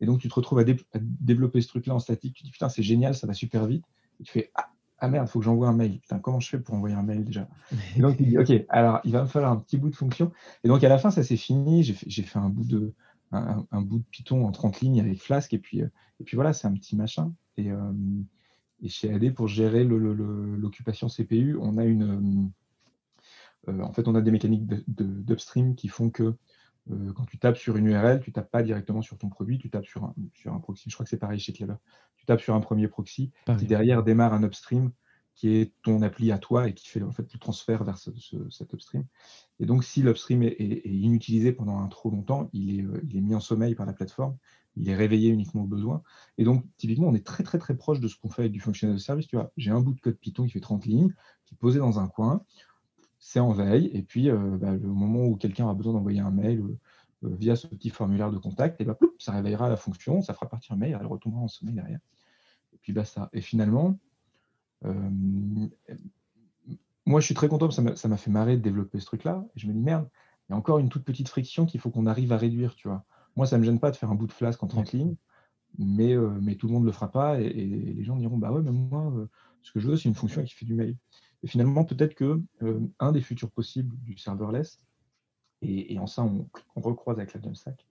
Et donc tu te retrouves à, dé- à développer ce truc-là en statique. Tu te dis putain, c'est génial, ça va super vite. Et tu fais ah, ah merde, il faut que j'envoie un mail. Putain, comment je fais pour envoyer un mail déjà? Et donc, il dit, OK, alors il va me falloir un petit bout de fonction. Et donc, à la fin, ça s'est fini. J'ai fait, un, bout de, un, un- un bout de Python en 30 lignes avec Flask. Et puis, euh, et puis voilà, c'est un petit machin. Et, euh, et chez AD, pour gérer le- le- le- l'occupation CPU, on a une. Euh, en fait, on a des mécaniques d'upstream qui font que euh, quand tu tapes sur une URL, tu tapes pas directement sur ton produit, tu tapes sur un, sur un proxy. Je crois que c'est pareil chez Clever. Tu tapes sur un premier proxy qui derrière démarre un upstream qui est ton appli à toi et qui fait en fait le transfert vers ce- ce- cet upstream. Et donc, si l'upstream est, est- est inutilisé pendant un trop longtemps, il est, euh, il est mis en sommeil par la plateforme, il est réveillé uniquement au besoin. Et donc, typiquement, on est très très très proche de ce qu'on fait avec du functional service. Tu vois, j'ai un bout de code Python qui fait 30 lignes, qui est posé dans un coin, c'est en veille, et puis euh, bah, le moment où quelqu'un a besoin d'envoyer un mail euh, euh, via ce petit formulaire de contact, et bah, ploup, ça réveillera la fonction, ça fera partir un mail, elle retombera en sommeil derrière. Et puis basta. Et finalement, moi, je suis très content, ça m'a ça fait marrer de développer ce truc-là. Et je me dis, merde, il y a encore une toute petite friction qu'il faut qu'on arrive à réduire, tu vois. Moi, ça ne me gêne pas de faire un bout de flasque en 30 lignes, mais, euh, mais tout le monde ne le fera pas. Et, et les gens diront, bah ouais, mais moi, euh, ce que je veux, c'est une fonction qui fait du mail. Et finalement, peut-être que euh, un des futurs possibles du serverless, et, et en ça, on, on recroise avec la Jamstack,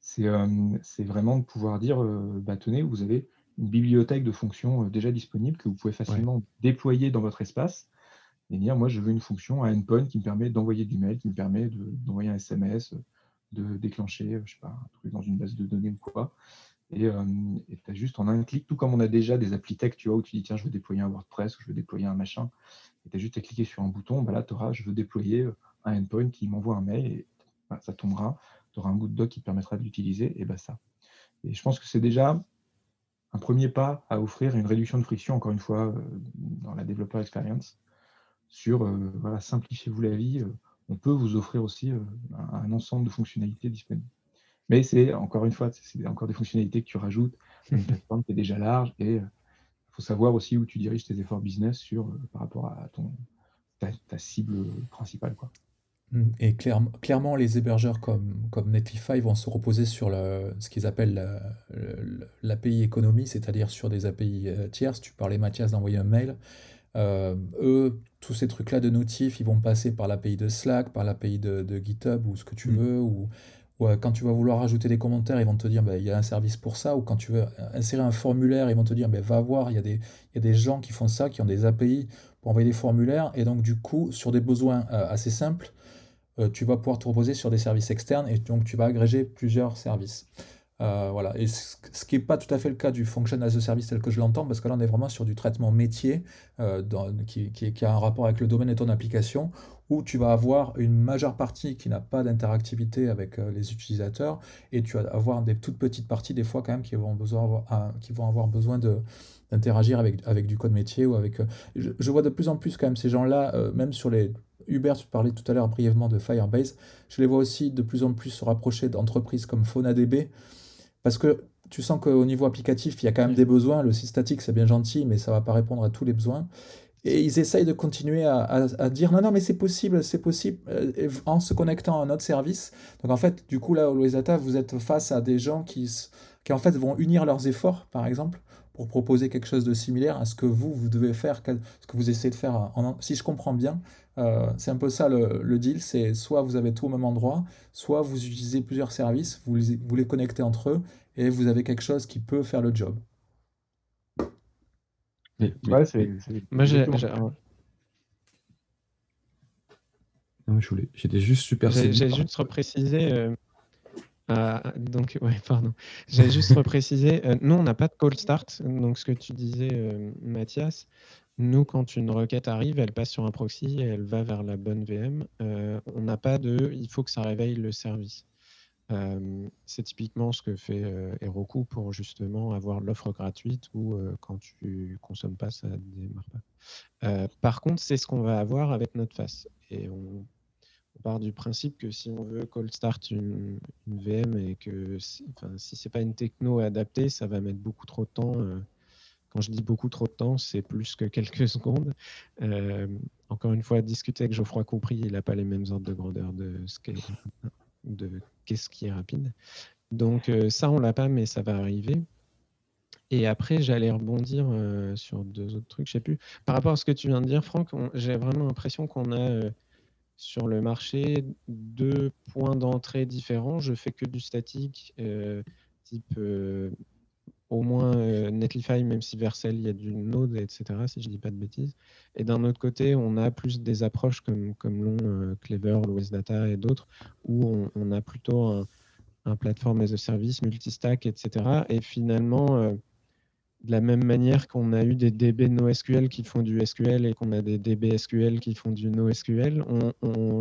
c'est euh, c'est vraiment de pouvoir dire, euh, bah, tenez, vous avez une bibliothèque de fonctions déjà disponible que vous pouvez facilement déployer dans votre espace et dire, moi, je veux une fonction à endpoint qui me permet d'envoyer du mail, qui me permet de- d'envoyer un SMS, de déclencher, je sais pas, un truc dans une base de données ou quoi. Et tu as juste en un clic, tout comme on a déjà des applis tech, tu vois, où tu dis, tiens, je veux déployer un WordPress, ou je veux déployer un machin, et tu as juste à cliquer sur un bouton, bah là, tu auras, je veux déployer euh, un endpoint qui m'envoie un mail, et bah, ça tombera, tu auras un bout de doc qui te permettra de l'utiliser, et bah ça. Et je pense que c'est déjà un premier pas à offrir une réduction de friction, encore une fois, euh, dans la développeur experience, sur euh, voilà, simplifiez-vous la vie. euh, on peut vous offrir aussi euh, un ensemble de fonctionnalités disponibles. Mais c'est encore une fois, c'est- encore des fonctionnalités que tu rajoutes à une plateforme qui est déjà large et il faut savoir aussi où tu diriges tes efforts business sur, euh, par rapport à ton, ta, ta cible principale. Quoi. Mm. Et clairement, clairement, les hébergeurs comme, comme Netlify vont se reposer sur le- ce qu'ils appellent la- le- l'API économie, c'est-à-dire sur des API euh, tierces. Tu parlais, Mathias, d'envoyer un mail. Euh, eux, tous ces trucs-là de notifs, ils vont passer par l'API de Slack, par l'API de, de GitHub ou ce que tu Mm. veux. Ou, ou, quand tu vas vouloir ajouter des commentaires, ils vont te dire bah, il y a un service pour ça. Ou quand tu veux insérer un formulaire, ils vont te dire bah, va voir, il y, a des, y a des gens qui font ça, qui ont des API pour envoyer des formulaires. Et donc, du coup, sur des besoins euh, assez simples, euh, tu vas pouvoir te reposer sur des services externes et donc tu vas agréger plusieurs services. Euh, voilà. Et ce qui n'est pas tout à fait le cas du function as a service tel que je l'entends, parce que là on est vraiment sur du traitement métier dans- qui, qui- qui a un rapport avec le domaine de ton application, où tu vas avoir une majeure partie qui n'a pas d'interactivité avec euh, les utilisateurs, et tu vas avoir des toutes petites parties des fois quand même qui vont, besoin avoir, qui vont avoir besoin de d'interagir avec, avec du code métier ou avec... euh, je, je vois de plus en plus quand même ces gens-là, euh, même sur les... Hubert, tu parlais tout à l'heure brièvement de Firebase, je les vois aussi de plus en plus se rapprocher d'entreprises comme FaunaDB, parce que tu sens qu'au niveau applicatif, il y a quand même des besoins. Le site statique, c'est bien gentil, mais ça ne va pas répondre à tous les besoins. Et ils essayent de continuer à, dire non, non, mais c'est possible, c'est possible, euh, en se connectant à un autre service. Donc en fait, du coup, là, au Data, vous êtes face à des gens qui, qui en fait vont unir leurs efforts, par exemple, pour proposer quelque chose de similaire à ce que vous, vous devez faire, ce que vous essayez de faire. si je comprends bien, euh, c'est un peu ça le, deal, c'est soit vous avez tout au même endroit, soit vous utilisez plusieurs services, vous vous les connectez entre eux, et vous avez quelque chose qui peut faire le job. Ouais, c'est. Moi, j'ai. J'étais juste super. J'ai juste reprécisé. Euh, donc, ouais, pardon. J'ai juste reprécisé. Euh, nous, on n'a pas de call start. Donc, ce que tu disais, euh, Mathias, nous, quand une requête arrive, elle passe sur un proxy et elle va vers la bonne VM. on n'a pas de. Il faut que ça réveille le service c'est typiquement ce que fait Heroku pour justement avoir l'offre gratuite ou quand tu consommes pas, ça démarre pas. par contre, c'est ce qu'on va avoir avec notre face. Et on, part du principe que si on veut cold start une, VM et que si, enfin, si c'est pas une techno adaptée, ça va mettre beaucoup trop de temps. quand je dis beaucoup trop de temps, c'est plus que quelques secondes. encore une fois, discuter avec Geoffroy Compris, il n'a pas les mêmes ordres de grandeur de qu'est de qu'est-ce qui est rapide. Donc euh, ça, on l'a pas, mais ça va arriver. Et après, j'allais rebondir euh, sur deux autres trucs, je sais plus. Par rapport à ce que tu viens de dire, Franck, j'ai vraiment l'impression qu'on a euh, sur le marché deux points d'entrée différents. Je fais que du statique, type au moins Netlify, même si Vercel, il y a du Node, etc., si je ne dis pas de bêtises. Et d'un autre côté, on a plus des approches comme, comme l'ont Clever, l'OS Data et d'autres, où on, a plutôt un, un plateforme as a service, multistack, etc. Et finalement, de la même manière qu'on a eu des DB NoSQL qui font du SQL et qu'on a des DB SQL qui font du NoSQL,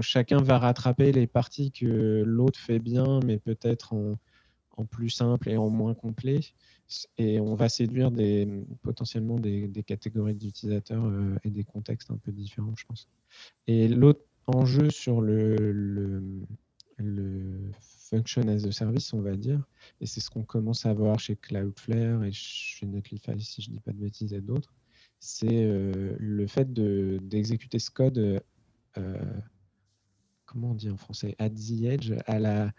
chacun va rattraper les parties que l'autre fait bien, mais peut-être en plus simple et en moins complet et on va séduire potentiellement des, catégories d'utilisateurs euh, et des contextes un peu différents, je pense. Et l'autre enjeu sur le, le, function as a service, on va dire, et c'est ce qu'on commence à voir chez Cloudflare et chez Netlify, si je ne dis pas de bêtises, et d'autres, c'est euh, le fait d'exécuter ce code, euh, comment on dit en français, at the edge, à la,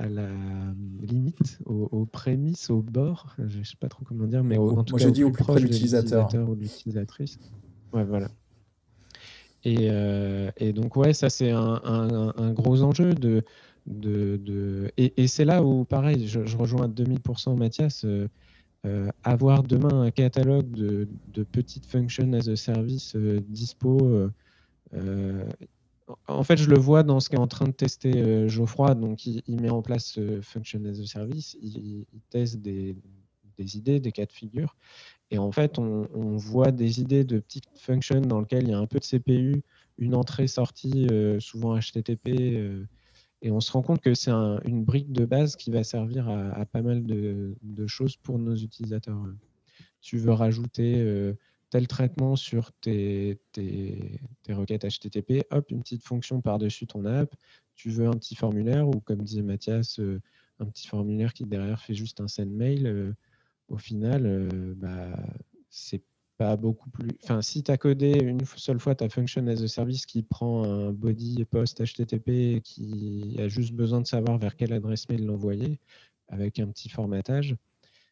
à la limite, aux, prémices, au bord, je ne sais pas trop comment dire, mais en tout Moi, cas, je dis au plus près de l'utilisateur ou de l'utilisatrice. Ouais, voilà. Et, euh, et, donc, ouais, ça, c'est un, un, gros enjeu. De, de, de... Et, et c'est là où, pareil, je, rejoins à 2000% Mathias. Euh, euh, avoir demain un catalogue de, de, petites functions as a service dispo, en fait, je le vois dans ce qu'est en train de tester euh, Geoffroy. Donc, il, met en place ce Function as a Service. Il, teste des, idées, des cas de figure. Et en fait, on, voit des idées de petites functions dans lesquelles il y a un peu de CPU, une entrée-sortie, euh, souvent HTTP. Euh, et on se rend compte que c'est une brique de base qui va servir à, pas mal de, de, choses pour nos utilisateurs. Tu veux rajouter tel traitement sur tes, requêtes HTTP, hop, une petite fonction par-dessus ton app. Tu veux un petit formulaire ou, comme disait Mathias, euh, un petit formulaire qui derrière fait juste un send mail. Euh, au final, euh, bah, c'est pas beaucoup plus. Enfin, si tu as codé une seule fois ta function as a service qui prend un body post HTTP qui a juste besoin de savoir vers quelle adresse mail l'envoyer avec un petit formatage,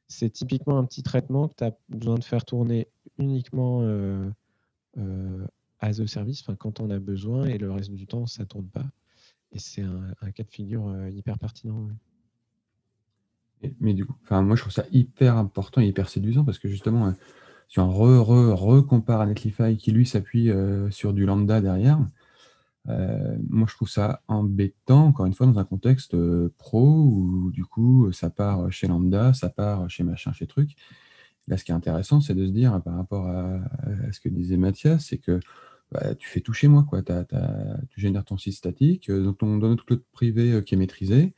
c'est typiquement un petit traitement que tu as besoin de faire tourner uniquement euh, euh, as a service, quand on a besoin, et le reste du temps, ça ne tourne pas. Et c'est un, cas de figure euh, hyper pertinent. Mais du coup, moi je trouve ça hyper important et hyper séduisant parce que justement, si on re-compare à Netlify qui lui s'appuie sur du lambda derrière, euh, moi, je trouve ça embêtant, encore une fois, dans un contexte euh, pro où du coup, ça part chez Lambda, ça part chez machin, chez truc. Là, ce qui est intéressant, c'est de se dire par rapport à, ce que disait Mathias, c'est que bah, tu fais tout chez moi. Quoi. tu génères ton site statique, euh, dans, ton, dans notre cloud privé qui est maîtrisé.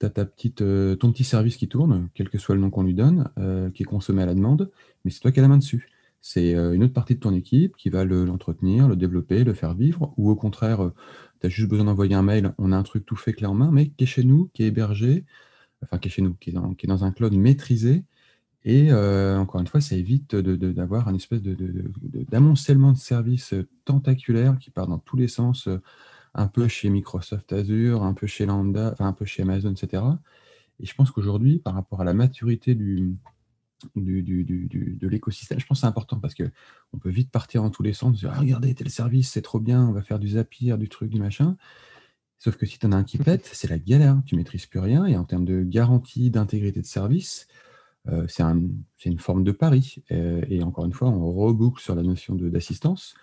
Tu as ta petite, ton petit service qui tourne, quel que soit le nom qu'on lui donne, qui est consommé à la demande, mais c'est toi qui as la main dessus c'est euh, une autre partie de ton équipe qui va l'entretenir, le, développer, le faire vivre, ou au contraire, euh, tu as juste besoin d'envoyer un mail, on a un truc tout fait clé en main, mais qui est chez nous, qui est hébergé, enfin qui est chez nous, qui est dans, un cloud maîtrisé. Et encore une fois, ça évite d'avoir un espèce d'amoncellement de, services tentaculaires qui part dans tous les sens, un peu chez Microsoft Azure, un peu chez Lambda, un peu chez Amazon, etc. Et je pense qu'aujourd'hui, par rapport à la maturité du, de l'écosystème, je pense que c'est important parce qu'on peut vite partir en tous les sens, dire ah, regardez, tel service, c'est trop bien, on va faire du Zapier, du truc, du machin. Sauf que si tu en as un qui pète, c'est la galère, tu maîtrises plus rien. Et en termes de garantie d'intégrité de service, euh, c'est une forme de pari. Euh, et encore une fois, on reboucle sur la notion d'assistance.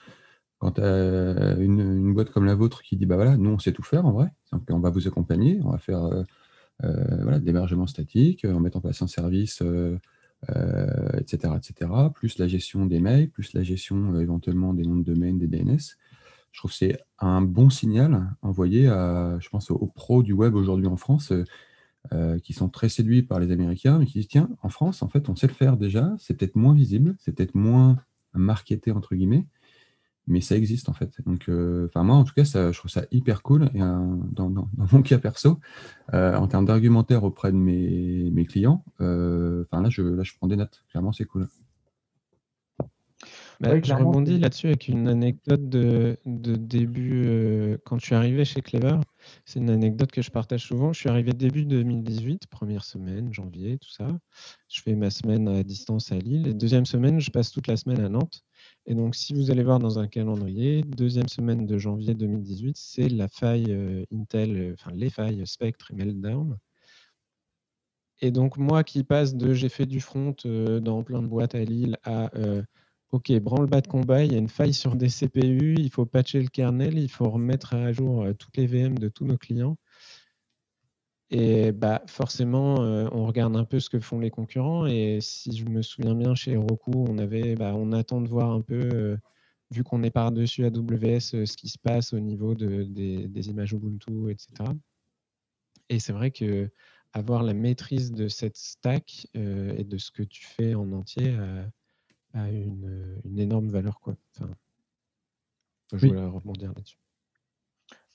Quand tu as une, boîte comme la vôtre qui dit bah voilà, nous on sait tout faire en vrai, donc on va vous accompagner, on va faire euh, voilà, de l'hébergement statique, on met en place un service euh, etc., plus la gestion des mails, plus la gestion euh, éventuellement des noms de domaine, des DNS. Je trouve que c'est un bon signal envoyé à, je pense, aux, pros du web aujourd'hui en France, euh, qui sont très séduits par les Américains, mais qui disent, tiens, en France, en fait, on sait le faire déjà, c'est peut-être moins visible, c'est peut-être moins marketé, entre guillemets, mais ça existe en fait. Donc, euh, enfin moi en tout cas, ça, je trouve ça hyper cool. Et dans, mon cas perso, euh, en termes d'argumentaire auprès de mes, clients, euh, enfin là, je, là, je prends des notes. Clairement, c'est cool. Bah, je rebondis là-dessus avec une anecdote de, début quand je suis arrivé chez Clever. C'est une anecdote que je partage souvent. Je suis arrivé début 2018, première semaine, janvier, tout ça. Je fais ma semaine à distance à Lille. Et deuxième semaine, je passe toute la semaine à Nantes. Et donc, si vous allez voir dans un calendrier, deuxième semaine de janvier 2018, c'est la faille euh, Intel, euh, enfin les failles Spectre et Meltdown. Et donc, moi qui passe de j'ai fait du front euh, dans plein de boîtes à Lille à OK, branle-bas de combat, il y a une faille sur des CPU, il faut patcher le kernel, il faut remettre à jour toutes les VM de tous nos clients. Et bah, forcément, euh, on regarde un peu ce que font les concurrents. Et si je me souviens bien, chez Roku, on, avait, bah, on attend de voir un peu, euh, vu qu'on est par-dessus AWS, euh, ce qui se passe au niveau de, des, images Ubuntu, etc. Et c'est vrai que avoir la maîtrise de cette stack et de ce que tu fais en entier a, une, une, énorme valeur. Quoi. Enfin, je voulais rebondir là-dessus.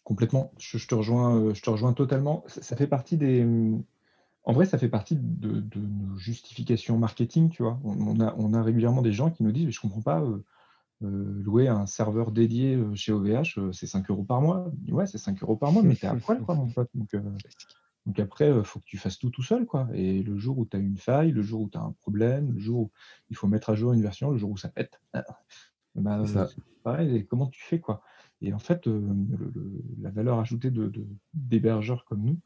Complètement. Je, te rejoins, euh, je te rejoins totalement. Ça, fait partie des. En vrai, ça fait partie de, nos justifications marketing, tu vois. On, a, on, a, régulièrement des gens qui nous disent, mais je comprends pas, euh, euh, louer un serveur dédié chez OVH, c'est 5 euros par mois. Ouais, c'est 5 euros par mois, mais t'es à poil, quoi, mon pote. Donc, donc après, il faut que tu fasses tout tout seul, quoi. Et le jour où tu as une faille, le jour où tu as un problème, le jour où il faut mettre à jour une version, le jour où ça pète, bah, pareil, comment tu fais, quoi? Et en fait, euh, la valeur ajoutée d'hébergeurs comme nous,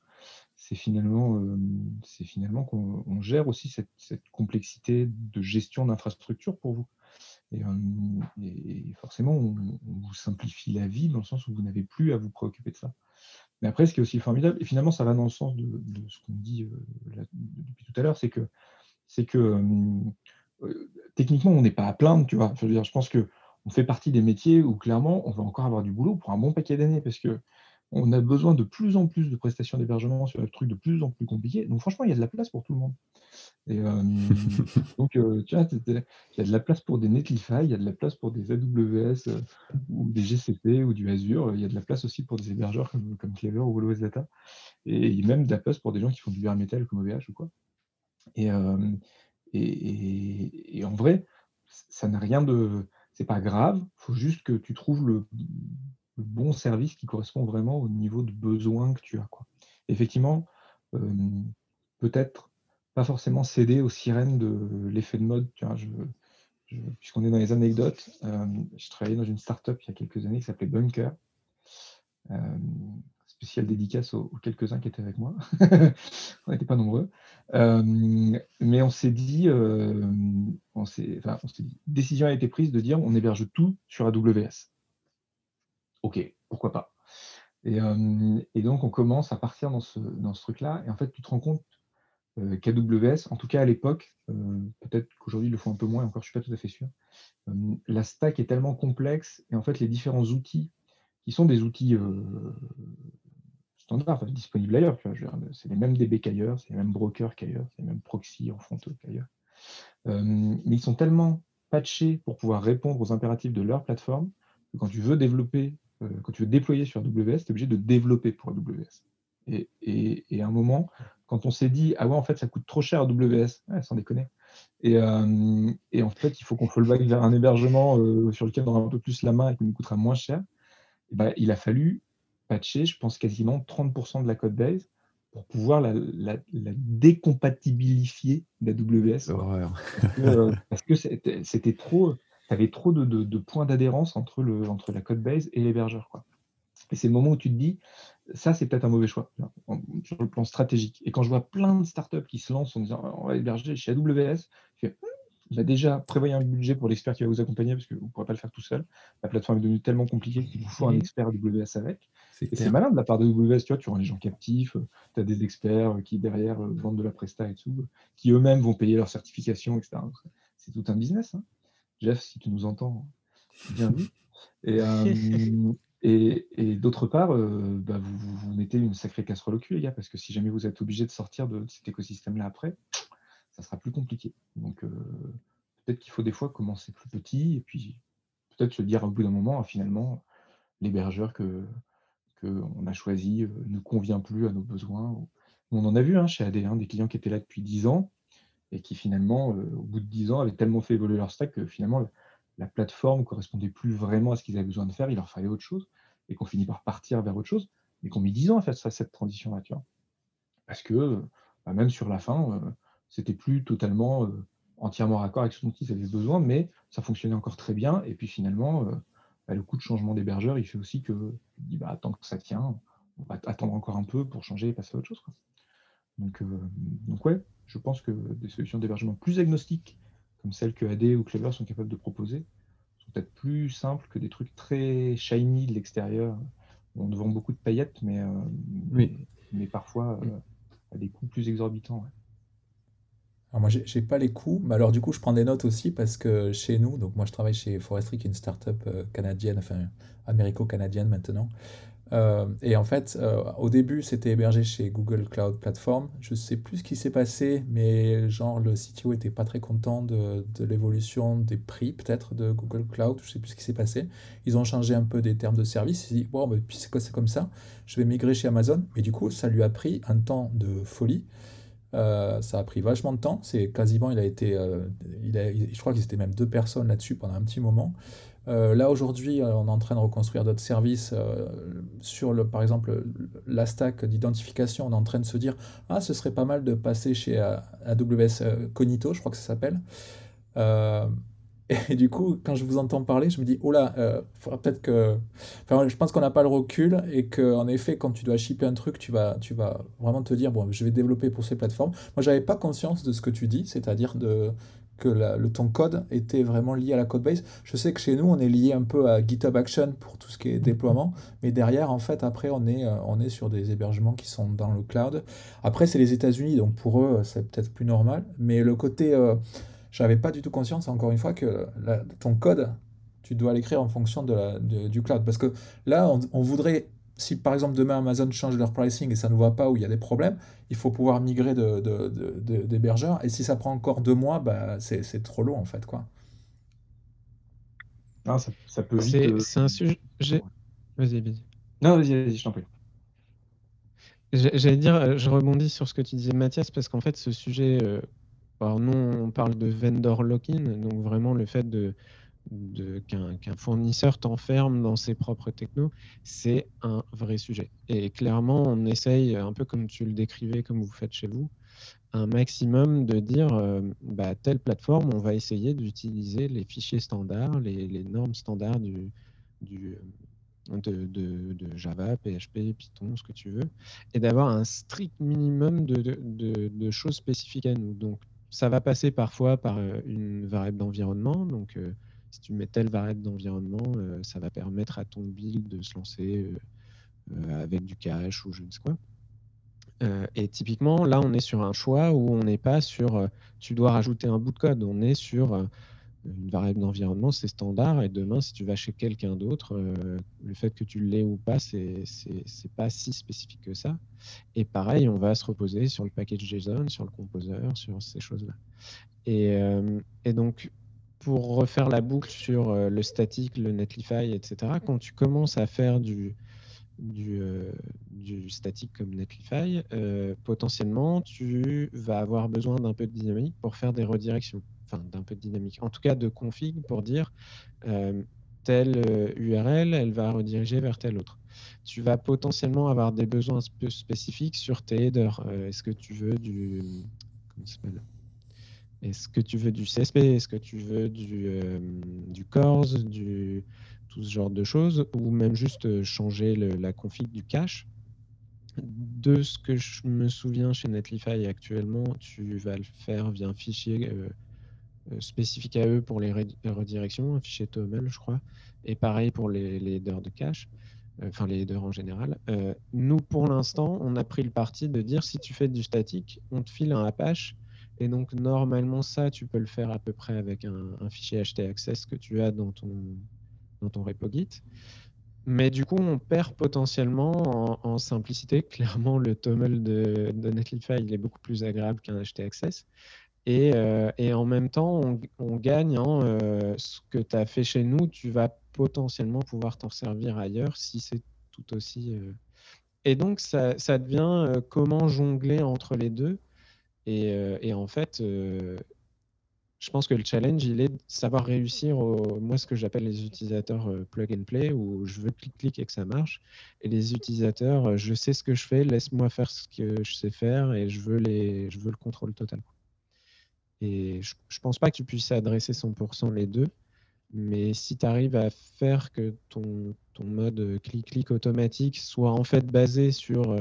c'est finalement, euh, finalement qu'on gère aussi cette, complexité de gestion d'infrastructure pour vous. Et, euh, forcément, on, vous simplifie la vie dans le sens où vous n'avez plus à vous préoccuper de ça. Mais après, ce qui est aussi formidable, et finalement, ça va dans le sens de, ce qu'on dit depuis tout à l'heure, c'est que, que techniquement, on n'est pas à plaindre, tu vois. Je veux dire, je pense que on fait partie des métiers où clairement on va encore avoir du boulot pour un bon paquet d'années parce que on a besoin de plus en plus de prestations d'hébergement sur des trucs de plus en plus compliqués. Donc franchement, il y a de la place pour tout le monde. Et, euh, donc, euh, tu vois, il y a de la place pour des Netlify, il y a de la place pour des AWS euh, ou des GCP ou du Azure. Il y a de la place aussi pour des hébergeurs comme, comme Clever ou OS Data. Et même de la place pour des gens qui font du metal comme OVH ou quoi. Et, et en vrai, ça n'a rien de c'est pas grave, il faut juste que tu trouves le, bon service qui correspond vraiment au niveau de besoin que tu as. Quoi. Effectivement, peut-être pas forcément céder aux sirènes de l'effet de mode. puisqu'on est dans les anecdotes, je travaillais dans une startup il y a quelques années qui s'appelait Bunker spécial dédicace aux, quelques-uns qui étaient avec moi. on n'était pas nombreux. Euh, mais on s'est dit, euh, on s'est, dit, décision a été prise de dire on héberge tout sur AWS. Ok, pourquoi pas. Euh, et, donc on commence à partir dans ce, dans ce truc-là. Et en fait, tu te rends compte qu'AWS, en tout cas à l'époque, peut-être qu'aujourd'hui ils le font un peu moins, encore je ne suis pas tout à fait sûr, la stack est tellement complexe et en fait les différents outils qui sont des outils standard, disponible ailleurs. C'est les mêmes DB qu'ailleurs, c'est les mêmes brokers qu'ailleurs, c'est les mêmes proxys en front qu'ailleurs. Euh, mais ils sont tellement patchés pour pouvoir répondre aux impératifs de leur plateforme que quand tu veux développer, euh, quand tu veux déployer sur AWS, tu es obligé de développer pour AWS. Et, à un moment, quand on s'est dit, ah ouais, en fait, ça coûte trop cher à WS, sans déconner. Et, et, en fait, il faut qu'on fallback vers un hébergement sur lequel on aura un peu plus la main et qui nous coûtera moins cher. bah, il a fallu patcher, je pense, quasiment 30% de la code base pour pouvoir la, la, la décompatibilifier d'AWS. Euh, parce que c'était trop, tu avais trop de, de, points d'adhérence entre, le, entre la code base et l'hébergeur. Et c'est le moment où tu te dis, ça, c'est peut-être un mauvais choix sur le plan stratégique. Et quand je vois plein de startups qui se lancent en disant, on va héberger chez AWS, je fais, il a déjà prévoyé un budget pour l'expert qui va vous accompagner parce que vous ne pourrez pas le faire tout seul. La plateforme est devenue tellement compliquée qu'il vous faut un expert AWS avec. Et c'est malin de la part de AWS, tu vois, tu rends les gens captifs, euh, tu as des experts euh, qui derrière euh, vendent de la presta et tout, qui eux-mêmes vont payer leur certification, etc. C'est tout un business. Hein. Jeff, si tu nous entends, bien vu. Et, et, d'autre part, bah, vous, vous, mettez une sacrée casserole au cul, les gars, parce que si jamais vous êtes obligé de sortir de cet écosystème-là après, ça sera plus compliqué. Donc, peut-être qu'il faut des fois commencer plus petit et puis peut-être se dire au bout d'un moment, finalement, l'hébergeur que qu'on a choisi ne convient plus à nos besoins. On en a vu hein, chez AD, hein, des clients qui étaient là depuis 10 ans et qui finalement, au bout de 10 ans, avaient tellement fait évoluer leur stack que finalement, la plateforme ne correspondait plus vraiment à ce qu'ils avaient besoin de faire, il leur fallait autre chose, et qu'on finit par partir vers autre chose, mais qu'on met 10 ans à faire cette transition-là, Parce que, bah, même sur la fin, c'était plus totalement entièrement raccord avec ce dont ils avaient besoin, mais ça fonctionnait encore très bien, et puis finalement, bah, le coût de changement d'hébergeur, il fait aussi que tu bah, tant que ça tient, on va attendre encore un peu pour changer et passer à autre chose. Donc, euh, donc ouais, je pense que des solutions d'hébergement plus agnostiques, comme celles que AD ou Clever sont capables de proposer, sont peut-être plus simples que des trucs très shiny de l'extérieur. On vend beaucoup de paillettes, mais, euh, mais, parfois euh, à des coûts plus exorbitants. Moi, j'ai pas les coûts, mais alors du coup, je prends des notes aussi parce que chez nous, donc moi je travaille chez Forestry, qui est une startup euh, canadienne, enfin américo-canadienne maintenant. Euh, et en fait, euh, au début, c'était hébergé chez Google Cloud Platform. Je sais plus ce qui s'est passé, mais genre le CTO était pas très content de, l'évolution des prix peut-être de Google Cloud. Je sais plus ce qui s'est passé. Ils ont changé un peu des termes de service. Ils ont dit bon, bah, puis c'est comme ça? Je vais migrer chez Amazon. Mais du coup, ça lui a pris un temps de folie. Euh, ça a pris vachement de temps. C'est quasiment, il a été, euh, je crois qu'ils étaient même deux personnes là-dessus pendant un petit moment. Euh, là aujourd'hui, on est en train de reconstruire d'autres services sur le, par exemple, la stack d'identification. On est en train de se dire, ah, ce serait pas mal de passer chez AWS Cognito, je crois que ça s'appelle. Et du coup, quand je vous entends parler, je me dis, oh là, euh, faudra peut-être que. Enfin, je pense qu'on n'a pas le recul et qu'en effet, quand tu dois shipper un truc, tu vas, tu vas vraiment te dire, bon, je vais développer pour ces plateformes. Moi, j'avais pas conscience de ce que tu dis, c'est-à-dire de que le, ton code était vraiment lié à la code base. Je sais que chez nous, on est lié un peu à GitHub Action pour tout ce qui est déploiement, mais derrière, en fait, après, on est, euh, on est sur des hébergements qui sont dans le cloud. Après, c'est les États-Unis, donc pour eux, c'est peut-être plus normal, mais le côté. Euh, j'avais pas du tout conscience, encore une fois, que ton code, tu dois l'écrire en fonction de du cloud. Parce que là, on, voudrait, si par exemple demain Amazon change leur pricing et ça ne va pas ou il y a des problèmes, il faut pouvoir migrer d'hébergeur. De, de, et si ça prend encore deux mois, bah, c'est trop long en fait. Quoi. Non, ça, ça peut vite. C'est un sujet. Vas-y, vas-y. Non, vas-y, vas je t'en prie. J'allais dire, je rebondis sur ce que tu disais, Mathias, parce qu'en fait, ce sujet, euh, alors nous, on parle de vendor lock-in, donc vraiment le fait qu'un fournisseur t'enferme dans ses propres technos, c'est un vrai sujet. Et clairement, on essaye, un peu comme tu le décrivais, comme vous faites chez vous, un maximum de dire, euh, bah, telle plateforme, on va essayer d'utiliser les fichiers standards, les, normes standards de, de, Java, PHP, Python, ce que tu veux, et d'avoir un strict minimum de, de, choses spécifiques à nous. Donc, ça va passer parfois par euh, une variable d'environnement. Donc, euh, si tu mets telle variable d'environnement, euh, ça va permettre à ton build de se lancer avec du cache ou je ne sais quoi. et typiquement, là, on est sur un choix où on n'est pas sur tu dois rajouter un bout de code. On est sur une variable d'environnement, c'est standard. Et demain, si tu vas chez quelqu'un d'autre, euh, le fait que tu l'aies ou pas, c'est pas si spécifique que ça. Et pareil, on va se reposer sur le package JSON, sur le composeur, sur ces choses-là. Et, euh, donc, pour refaire la boucle sur euh, le statique, le Netlify, etc., quand tu commences à faire du, du, du statique comme Netlify, potentiellement, tu vas avoir besoin d'un peu de dynamique pour faire des redirections. D'un peu de dynamique. En tout cas, de config pour dire telle URL, elle va rediriger vers telle autre. Tu vas potentiellement avoir des besoins spécifiques sur tes headers. Est-ce que tu veux du... Comment s'appelle? Est-ce que tu veux du CSP Est-ce que tu veux du, euh, CORS, du, tout ce genre de choses, ou même juste euh, changer la config du cache? De ce que je me souviens chez Netlify actuellement, tu vas le faire via un fichier euh, spécifique à eux pour les redirections, un fichier TOML, je crois, et pareil pour les, headers de cache, enfin les headers en général. nous, pour l'instant, on a pris le parti de dire si tu fais du statique, on te file un Apache et donc, normalement, ça, tu peux le faire à peu près avec un, fichier htaccess que tu as dans ton, dans ton repo Git. Mais du coup, on perd potentiellement en, simplicité. Clairement, le TOML de, de, Netlify il est beaucoup plus agréable qu'un htaccess. Et, euh, et, en même temps, on, gagne en euh, ce que tu as fait chez nous, tu vas potentiellement pouvoir t'en servir ailleurs si c'est tout aussi. Euh. Et donc, ça, devient comment jongler entre les deux et, en fait, je pense que le challenge, il est de savoir réussir, moi, ce que j'appelle les utilisateurs plug and play, où je veux clic-clic et que ça marche. Et les utilisateurs, je sais ce que je fais, laisse-moi faire ce que je sais faire et je veux, je veux le contrôle total. Et je ne pense pas que tu puisses adresser 100% les deux, mais si tu arrives à faire que ton, ton mode clic-clic automatique soit en fait basé sur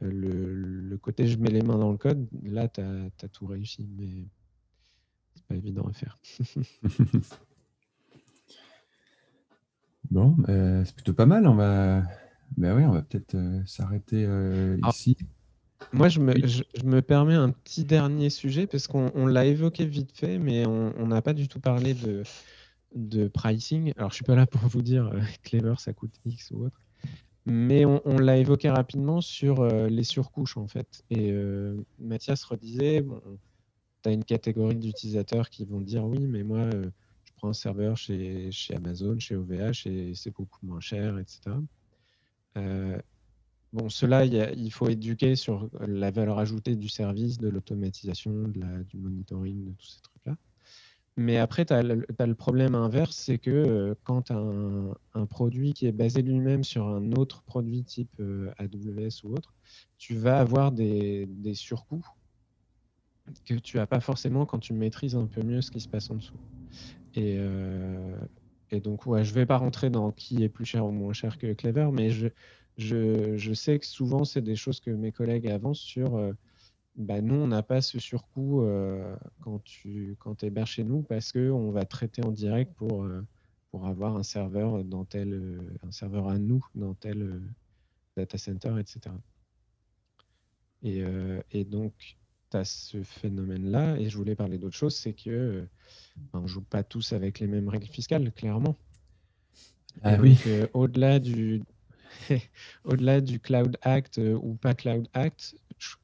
le, côté je mets les mains dans le code, là, tu as, tout réussi, mais c'est pas évident à faire. bon, euh, c'est plutôt pas mal. On va, ben oui, on va peut-être euh, s'arrêter euh, ici. Moi, je me, je, me, permets un petit dernier sujet parce qu'on l'a évoqué vite fait, mais on n'a pas du tout parlé de, de pricing. Alors, je suis pas là pour vous dire Clever, ça coûte X ou autre. Mais on, l'a évoqué rapidement sur euh, les surcouches, en fait. Et euh, Mathias redisait, bon, tu as une catégorie d'utilisateurs qui vont dire oui, mais moi, euh, je prends un serveur chez, chez, Amazon, chez OVH, et c'est beaucoup moins cher, etc. bon, cela, il faut éduquer sur la valeur ajoutée du service, de l'automatisation, du monitoring, de tous ces trucs-là. Mais après, tu as, le problème inverse, c'est que euh, quand tu as un, produit qui est basé lui-même sur un autre produit type euh, AWS ou autre, tu vas avoir des, surcoûts que tu n'as pas forcément quand tu maîtrises un peu mieux ce qui se passe en dessous. Et, euh, donc, ouais, je ne vais pas rentrer dans qui est plus cher ou moins cher que Clever, mais je, je sais que souvent, c'est des choses que mes collègues avancent sur bah, nous, on n'a pas ce surcoût euh, quand tu quand héberges chez nous parce qu'on va traiter en direct pour, euh, pour avoir un serveur dans tel euh, un serveur à nous dans tel data center, etc. Et, et donc, tu as ce phénomène-là, et je voulais parler d'autre chose, c'est que ben, on ne joue pas tous avec les mêmes règles fiscales, clairement. Ah oui. au-delà du, au-delà du Cloud Act ou pas Cloud Act,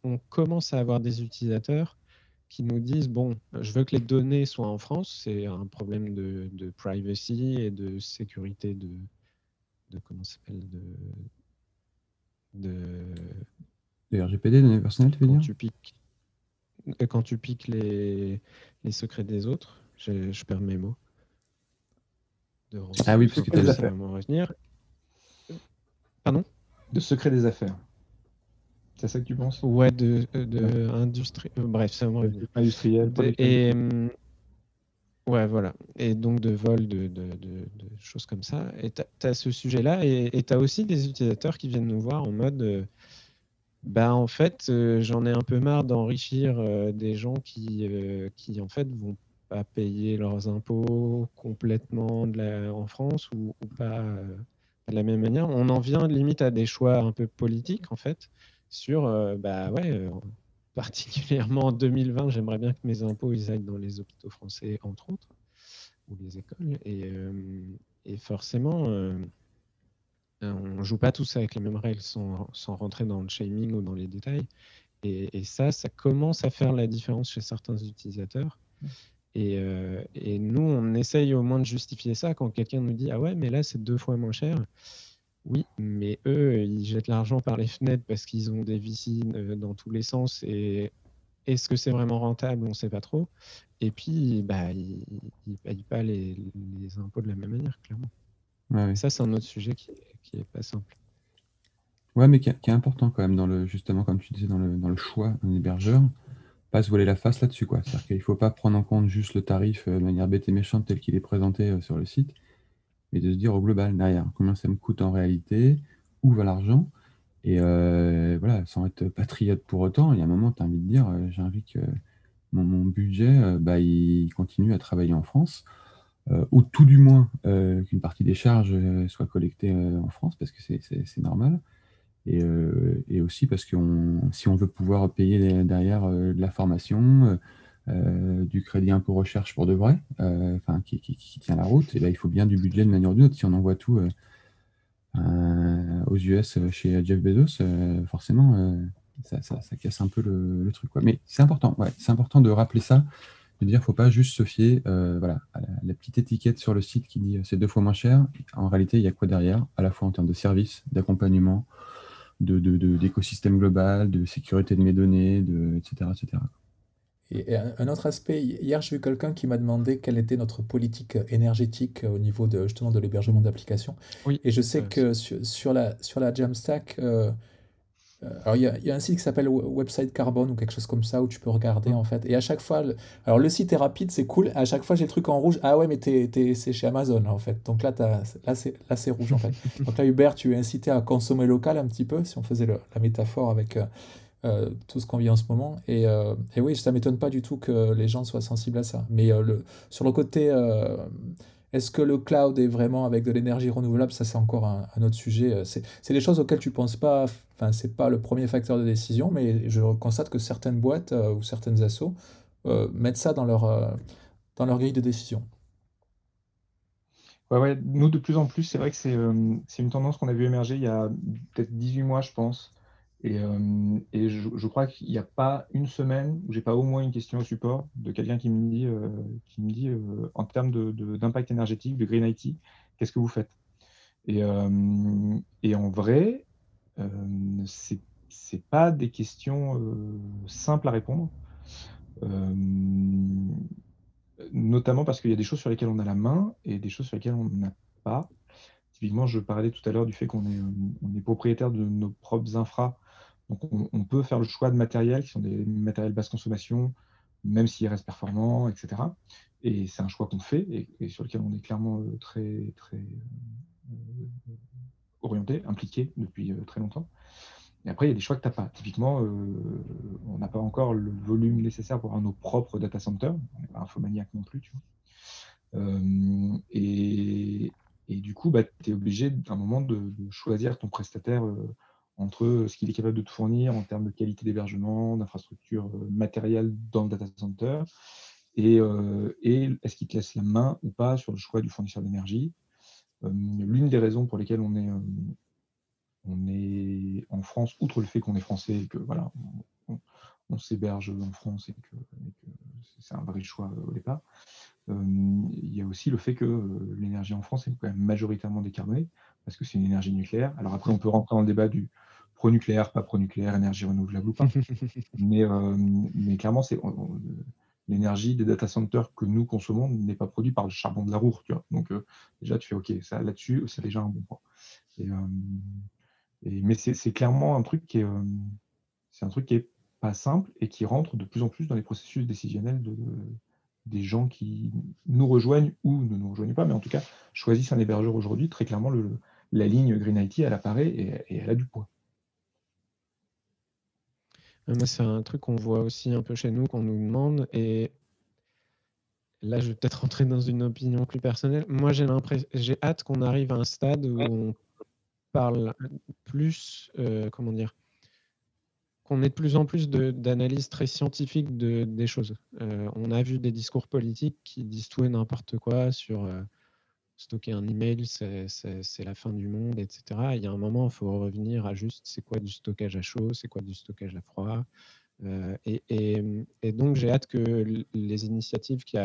on commence à avoir des utilisateurs qui nous disent bon, je veux que les données soient en France, c'est un problème de, privacy et de sécurité de, de comment s'appelle de, de RGPD, données personnelles, tu veux quand dire tu piques, euh, Quand tu piques les, les secrets des autres, je, je perds mes mots. ah oui, parce que tu as revenir. Pardon De secret des affaires. C'est ça que tu penses Ouais, de, de industrie. Euh, bref, c'est un Industriel. et hum, ouais, voilà. Et donc de vol, de, de, choses comme ça. Et tu as, ce sujet-là. Et tu as aussi des utilisateurs qui viennent nous voir en mode. Euh, bah en fait, euh, j'en ai un peu marre d'enrichir des gens qui, qui en fait vont pas payer leurs impôts complètement de la, en France ou, ou pas de la même manière. On en vient limite à des choix un peu politiques en fait sur, euh, bah ouais, euh, particulièrement en 2020, j'aimerais bien que mes impôts ils aillent dans les hôpitaux français, entre autres, ou les écoles. Et, euh, forcément, on joue pas tous avec les mêmes règles sans, sans, rentrer dans le shaming ou dans les détails. Et, ça, ça commence à faire la différence chez certains utilisateurs. Et, et, nous, on essaye au moins de justifier ça quand quelqu'un nous dit Ah ouais, mais là, c'est deux fois moins cher. Oui, mais eux, ils jettent l'argent par les fenêtres parce qu'ils ont des vicines euh, dans tous les sens. Et est-ce que c'est vraiment rentable? On ne sait pas trop. Et puis, bah, ils ne payent pas les, impôts de la même manière, clairement. Ça, c'est un autre sujet qui n'est pas simple. Ouais, mais qui, est important quand même, dans le, justement, comme tu disais, dans le, dans le choix d'un hébergeur, pas se voiler la face là-dessus. C'est-à-dire qu'il ne faut pas prendre en compte juste le tarif euh, de manière bête et méchante tel qu'il est présenté euh, sur le site, mais de se dire au global, derrière, combien ça me coûte en réalité, où va l'argent, et euh, voilà, sans être patriote pour autant, il y a un moment, tu as envie de dire, j'ai envie que mon, budget, bah, il continue à travailler en France, ou tout du moins qu'une partie des charges soit collectée en France, parce que c'est normal. Et, aussi parce que si on veut pouvoir payer derrière de la formation, euh, du crédit impôt recherche pour de vrai, euh, enfin qui, tient la route, et là, il faut bien du budget de manière ou d'une autre. Si on envoie tout euh, aux US chez Jeff Bezos, forcément, ça, casse un peu le, truc. Mais c'est important, c'est important de rappeler ça, de dire qu'il ne faut pas juste se fier à la, petite étiquette sur le site qui dit c'est deux fois moins cher. En réalité, il y a quoi derrière, à la fois en termes de services, d'accompagnement, d'écosystème de, de, global, de sécurité de mes données, de, etc. etc. Et un autre aspect, hier j'ai vu quelqu'un qui m'a demandé quelle était notre politique énergétique au niveau de, justement de l'hébergement d'applications. Oui, et je sais que sur, la, sur la Jamstack, euh, euh, alors il y, a, un site qui s'appelle Website Carbone ou quelque chose comme ça où tu peux regarder en fait. Et à chaque fois, alors le site est rapide, c'est cool. À chaque fois j'ai le truc en rouge. Ah ouais, mais c'est chez Amazon en fait. Donc là, là c'est rouge en fait. Donc là, Hubert, tu es incité à consommer local un petit peu si on faisait la métaphore avec. Euh, euh, tout ce qu'on vit en ce moment. Et, euh, et oui, ça m'étonne pas du tout que les gens soient sensibles à ça. Mais euh, le, sur le côté, est-ce que le cloud est vraiment avec de l'énergie renouvelable? Ça, c'est encore un, autre sujet. C'est des choses auxquelles tu penses pas. Enfin, c'est pas le premier facteur de décision, mais je constate que certaines boîtes ou certaines assos mettent ça dans leur, dans leur grille de décision. Ouais, ouais, nous, de plus en plus, c'est vrai que c'est une tendance qu'on a vu émerger il y a peut-être 18 mois, je pense. Et, euh, et je, crois qu'il n'y a pas une semaine où j'ai pas au moins une question au support de quelqu'un qui me dit, euh, qui me dit euh, en termes d'impact de, énergétique, de Green IT, qu'est-ce que vous faites? Et, et, en vrai, ce n'est pas des questions simples à répondre, notamment parce qu'il y a des choses sur lesquelles on a la main et des choses sur lesquelles on n'a pas. Typiquement, je parlais tout à l'heure du fait qu'on est, propriétaire de nos propres infras donc on, peut faire le choix de matériels qui sont des matériels basse consommation, même s'ils restent performants, etc. Et c'est un choix qu'on fait et, sur lequel on est clairement euh, très, très euh, orienté, impliqué depuis euh, très longtemps. Et après, il y a des choix que tu n'as pas. Typiquement, on n'a pas encore le volume nécessaire pour avoir nos propres data centers. On n'est pas infomaniaque non plus. Tu vois. et, du coup, bah, tu es obligé d'un moment de, choisir ton prestataire entre ce qu'il est capable de te fournir en termes de qualité d'hébergement, d'infrastructure euh, matérielle dans le data center, euh, et, est-ce qu'il te laisse la main ou pas sur le choix du fournisseur d'énergie. Euh, l'une des raisons pour lesquelles on est, on est en France, outre le fait qu'on est français et que voilà, on, s'héberge en France et que, c'est un vrai choix au départ, il y a aussi le fait que l'énergie en France est quand même majoritairement décarbonée, parce que c'est une énergie nucléaire. Alors après, on peut rentrer dans le débat du, pro-nucléaire, pas pro-nucléaire, énergie renouvelable ou pas. mais, euh, mais clairement, c'est l'énergie des data centers que nous consommons n'est pas produite par le charbon de la roue. Tu vois Donc euh, déjà, tu fais OK, ça là-dessus, c'est déjà un bon point. Euh, mais c'est clairement un truc qui est, c'est un truc qui pas simple et qui rentre de plus en plus dans les processus décisionnels de, des gens qui nous rejoignent ou ne nous rejoignent pas, mais en tout cas choisissent un hébergeur aujourd'hui. Très clairement, le, la ligne Green IT, elle apparaît et elle a du poids. Moi, c'est un truc qu'on voit aussi un peu chez nous, qu'on nous demande. Et là, je vais peut-être rentrer dans une opinion plus personnelle. Moi, j'ai l'impression, j'ai hâte qu'on arrive à un stade où on parle plus, euh, comment dire, qu'on ait de plus en plus d'analyses très scientifiques de, des choses. Euh, on a vu des discours politiques qui disent tout et n'importe quoi sur euh, stocker un email, c'est la fin du monde, etc. il y a un moment, il faut revenir à juste c'est quoi du stockage à chaud, c'est quoi du stockage à froid, et, donc, j'ai hâte que les initiatives qui,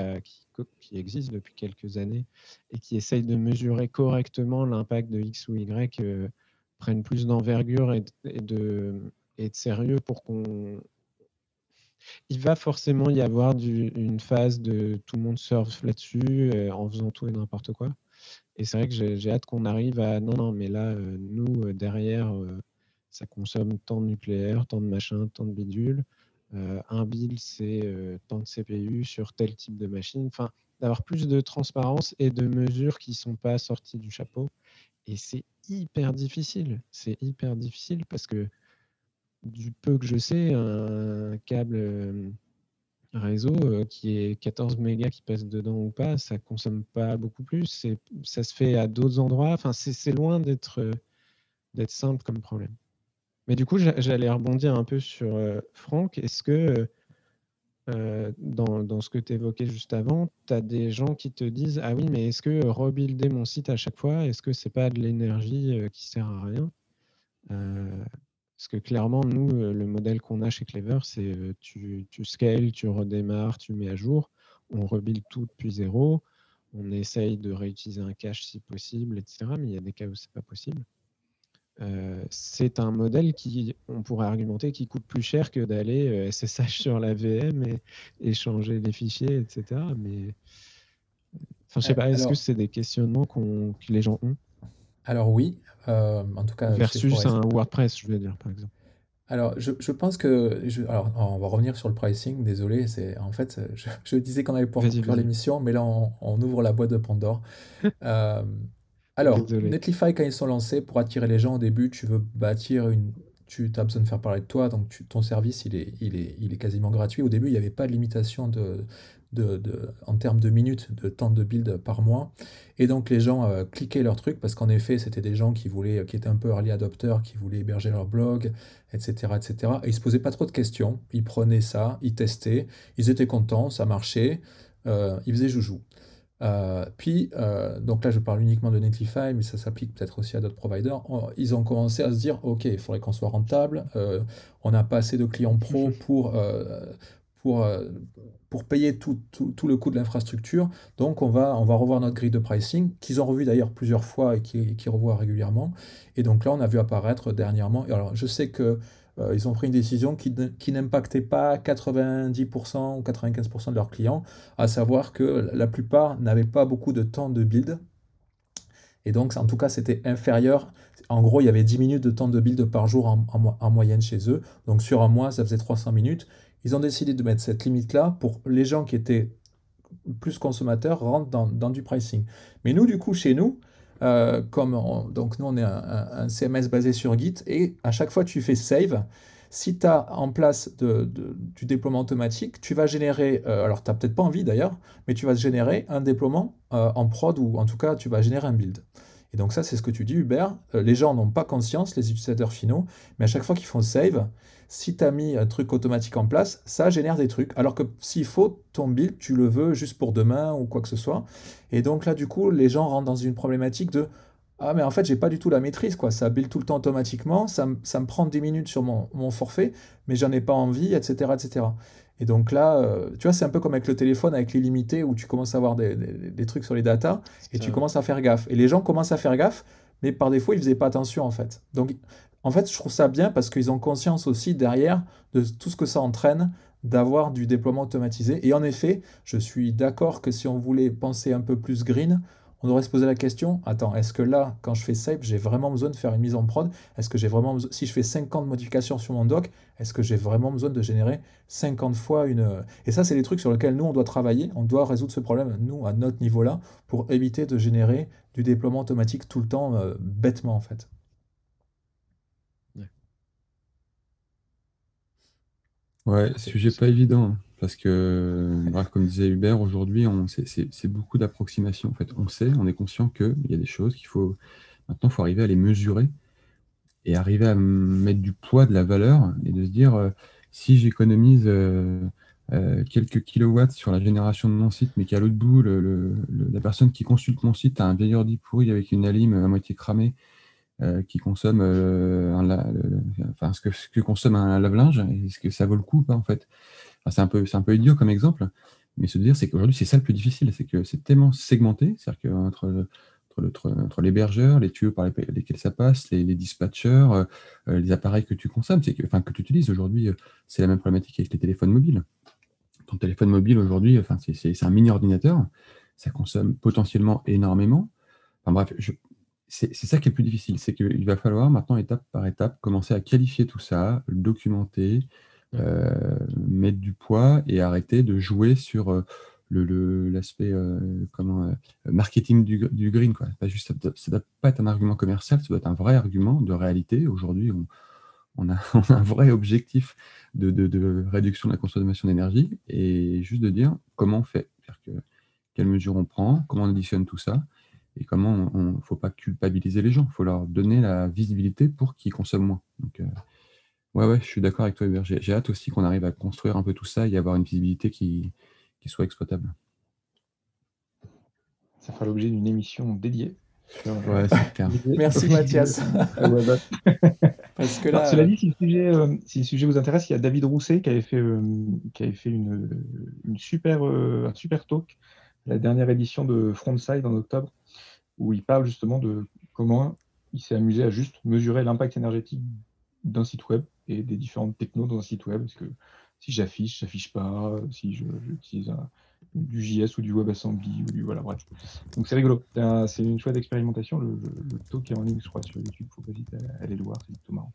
existent depuis quelques années et qui essayent de mesurer correctement l'impact de X ou Y prennent plus d'envergure et, de, et de sérieux pour qu'on il va forcément y avoir une phase de tout le monde surfe là-dessus euh, en faisant tout et n'importe quoi. Et c'est vrai que j'ai hâte qu'on arrive à non, non, mais là, euh, nous, euh, derrière, ça consomme tant de nucléaire, tant de machin, tant de bidule. un bill, c'est tant de CPU sur tel type de machine. Enfin, d'avoir plus de transparence et de mesures qui ne sont pas sorties du chapeau. Et c'est hyper difficile. C'est hyper difficile parce que du peu que je sais, un câble euh, réseau euh, qui est 14 mégas qui passe dedans ou pas, ça consomme pas beaucoup plus. Ça se fait à d'autres endroits. Enfin, c'est loin d'être euh, d'être simple comme problème. Mais du coup, j'allais rebondir un peu sur Franck. Est-ce que dans, dans, ce que tu évoquais juste avant, tu as des gens qui te disent Ah oui, mais est-ce que rebuilder mon site à chaque fois, est-ce que c'est pas de l'énergie qui sert à rien? Parce que clairement, nous, euh, le modèle qu'on a chez Clever, c'est euh, tu, tu scales, tu redémarres, tu mets à jour, on rebuild tout depuis zéro, on essaye de réutiliser un cache si possible, etc. Mais il y a des cas où ce n'est pas possible. Euh, c'est un modèle qui, on pourrait argumenter, qui coûte plus cher que d'aller SSH sur la VM et, échanger les fichiers, etc. Mais enfin, je sais pas, est-ce que c'est des questionnements que les gens ont? Alors oui, euh, en tout cas, Versus un WordPress, je veux dire, par exemple. Alors, je, je pense que. Je, alors, on va revenir sur le pricing, désolé. C'est, en fait, je, je disais qu'on avait pour conclure l'émission, mais là, on, ouvre la boîte de Pandore. euh, alors, Netlify, quand ils sont lancés, pour attirer les gens au début, tu veux bâtir une. Tu as besoin de faire parler de toi, donc tu, ton service, il est, il, est, il est quasiment gratuit. Au début, il n'y avait pas de limitation de, de, en termes de minutes de temps de build par mois. Et donc les gens euh, cliquaient leur truc parce qu'en effet, c'était des gens qui voulaient, qui étaient un peu early adopteurs, qui voulaient héberger leur blog, etc., etc. Et ils se posaient pas trop de questions. Ils prenaient ça, ils testaient, ils étaient contents, ça marchait, euh, ils faisaient joujou. Euh, puis, donc là, je parle uniquement de Netlify, mais ça s'applique peut-être aussi à d'autres providers. Ils ont commencé à se dire, OK, il faudrait qu'on soit rentable. on n'a pas assez de clients pro pour, pour, euh, pour payer tout, le coût de l'infrastructure. Donc on va, on va revoir notre grille de pricing, qu'ils ont revu d'ailleurs plusieurs fois et qui, qui revoient régulièrement. Et donc là, on a vu apparaître dernièrement. alors je sais que euh, ils ont pris une décision qui, qui n'impactait pas 90% ou 95% de leurs clients, à savoir que la plupart n'avaient pas beaucoup de temps de build. Et donc, en tout cas, c'était inférieur. En gros, il y avait 10 minutes de temps de build par jour en, en moyenne chez eux. Donc, sur un mois, ça faisait 300 minutes ils ont décidé de mettre cette limite-là pour les gens qui étaient plus consommateurs rentrent dans, du pricing. Mais nous, du coup, chez nous, euh, comme donc nous, on est un, CMS basé sur Git, et à chaque fois tu fais save, si tu as en place du déploiement automatique, tu vas générer, euh, alors tu n'as peut-être pas envie d'ailleurs, mais tu vas générer un déploiement euh, en prod, ou en tout cas, tu vas générer un build. Et donc ça, c'est ce que tu dis, Hubert. les gens n'ont pas conscience, les utilisateurs finaux, mais à chaque fois qu'ils font save, si tu as mis un truc automatique en place, ça génère des trucs. Alors que s'il faut ton build, tu le veux juste pour demain ou quoi que ce soit. Et donc là, du coup, les gens rentrent dans une problématique de ah mais en fait j'ai pas du tout la maîtrise quoi. Ça build tout le temps automatiquement ça, me prend 10 minutes sur mon, forfait mais j'en ai pas envie etc etc et donc là euh, tu vois c'est un peu comme avec le téléphone avec l'illimité où tu commences à avoir des, des, trucs sur les datas et tu commences à faire gaffe. Et les gens commencent à faire gaffe mais par défaut ils faisaient pas attention en fait. Donc en fait, je trouve ça bien parce qu'ils ont conscience aussi derrière de tout ce que ça entraîne d'avoir du déploiement automatisé. Et en effet, je suis d'accord que si on voulait penser un peu plus green, on devrait se poser la question, attends, est-ce que là, quand je fais save, j'ai vraiment besoin de faire une mise en prod? Est-ce que j'ai vraiment si je fais 50 modifications sur mon doc, est-ce que j'ai vraiment besoin de générer 50 fois une... Et ça, c'est des trucs sur lesquels nous, on doit travailler, on doit résoudre ce problème, nous, à notre niveau-là, pour éviter de générer du déploiement automatique tout le temps, euh, bêtement, en fait. Ouais, sujet pas évident, parce que, bref, comme disait Hubert, aujourd'hui, on, c'est, beaucoup d'approximation. En fait, on sait, on est conscient qu'il y a des choses qu'il faut, maintenant, il faut arriver à les mesurer et arriver à mettre du poids, de la valeur, et de se dire, euh, si j'économise euh, euh, quelques kilowatts sur la génération de mon site, mais qu'à l'autre bout, la personne qui consulte mon site a un vieil ordi pourri avec une alim à moitié cramée, qui consomme enfin, ce, que, ce que consomme un lave-linge, est-ce que ça vaut le coup ou pas en fait C'est un, peu, un peu idiot comme exemple, mais se dire c'est qu'aujourd'hui c'est ça le plus difficile, c'est que c'est tellement segmenté, c'est-à-dire qu'entre entre, l'hébergeur, les tuyaux par lesquels ça passe, les, dispatchers, euh, euh, les appareils que tu consommes, que, enfin, que tu utilises aujourd'hui, euh, c'est la même problématique avec les téléphones mobiles. Ton téléphone mobile aujourd'hui, enfin, c'est un mini ordinateur, ça consomme potentiellement énormément. Enfin bref, c'est ça qui est le plus difficile, c'est qu'il va falloir maintenant, étape par étape, commencer à qualifier tout ça, le documenter, mettre du poids et arrêter de jouer sur l'aspect euh, comment euh, marketing du, du, green quoi. Pas juste, ça ne doit, pas être un argument commercial, ça doit être un vrai argument de réalité. Aujourd'hui, on, on, a, un vrai objectif de, de, réduction de la consommation d'énergie et juste de dire comment on fait, que, quelles mesures on prend, comment on additionne tout ça et comment on ne faut pas culpabiliser les gens, il faut leur donner la visibilité pour qu'ils consomment moins. Donc, euh, ouais, ouais, je suis d'accord avec toi, Hubert. J'ai hâte aussi qu'on arrive à construire un peu tout ça et avoir une visibilité qui, soit exploitable. Ça fera l'objet d'une émission dédiée. Ouais, Merci Mathias. Parce que là, cela dit, si le, sujet, euh, si le, sujet, vous intéresse, il y a David Rousset qui avait fait, euh, qui avait fait une, une super, euh, un super talk, la dernière édition de Frontside en octobre, où il parle justement de comment il s'est amusé à juste mesurer l'impact énergétique d'un site web et des différentes technos dans un site web. Parce que si j'affiche, j'affiche pas, si j'utilise du JS ou du WebAssembly ou du voilà bref. Donc c'est rigolo. C'est une chouette expérimentation. Le, le, talk est en ligne, je crois, sur YouTube. Faut pas hésiter à aller le voir, c'est plutôt marrant.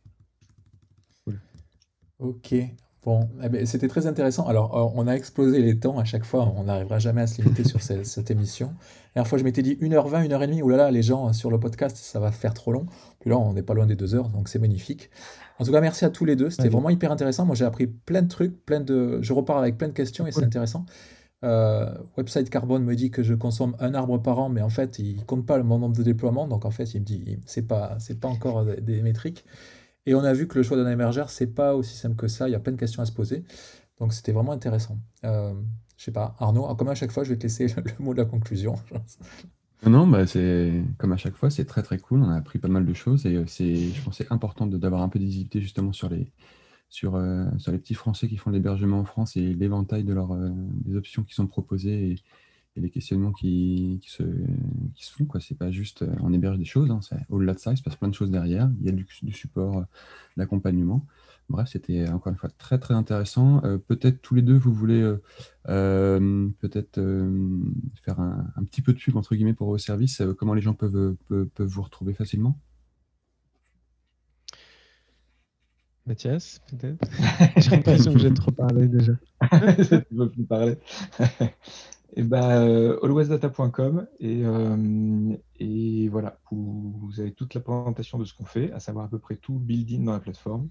Ok. Bon, eh ben, c'était très intéressant. Alors, euh, on a explosé les temps à chaque fois. On n'arrivera jamais à se limiter sur cette, émission. La dernière fois, je m'étais dit 1h20, 1h30. Ouh là là, les gens sur le podcast, ça va faire trop long. Puis là, on n'est pas loin des 2 heures, donc c'est magnifique. En tout cas, merci à tous les deux. C'était vraiment hyper intéressant. Moi, j'ai appris plein de trucs, plein de. Je repars avec plein de questions et c'est intéressant. Euh, Website Carbone me dit que je consomme un arbre par an, mais en fait, il compte pas le nombre de déploiements. Donc, en fait, il me dit c'est pas c'est pas encore des, métriques. Et on a vu que le choix d'un hébergeur, c'est pas aussi simple que ça. Il y a plein de questions à se poser. Donc, c'était vraiment intéressant. Euh, je sais pas, Arnaud, comme à chaque fois, je vais te laisser le mot de la conclusion. Non, bah c'est comme à chaque fois, c'est très très cool. On a appris pas mal de choses et euh, c'est, je pense, c'est important d'avoir un peu de justement sur les, sur, euh, sur les petits Français qui font l'hébergement en France et l'éventail de leurs euh, des options qui sont proposées les questionnements qui, qui, se, qui se font. Quoi. C'est pas juste on héberge des choses, hein, au-delà de ça, il se passe plein de choses derrière. Il y a du, du support, d'accompagnement. Bref, c'était encore une fois très très intéressant. Euh, peut-être tous les deux, vous voulez euh, euh, peut-être faire un, petit peu de pub entre guillemets pour vos services. comment les gens peuvent, peuvent, vous retrouver facilement? Mathias, peut-être? J'ai l'impression que j'ai trop parlé déjà. tu ne veux plus parler. et ben, alwaysdata.com et, et voilà, vous, avez toute la présentation de ce qu'on fait, à savoir à peu près tout le building dans la plateforme.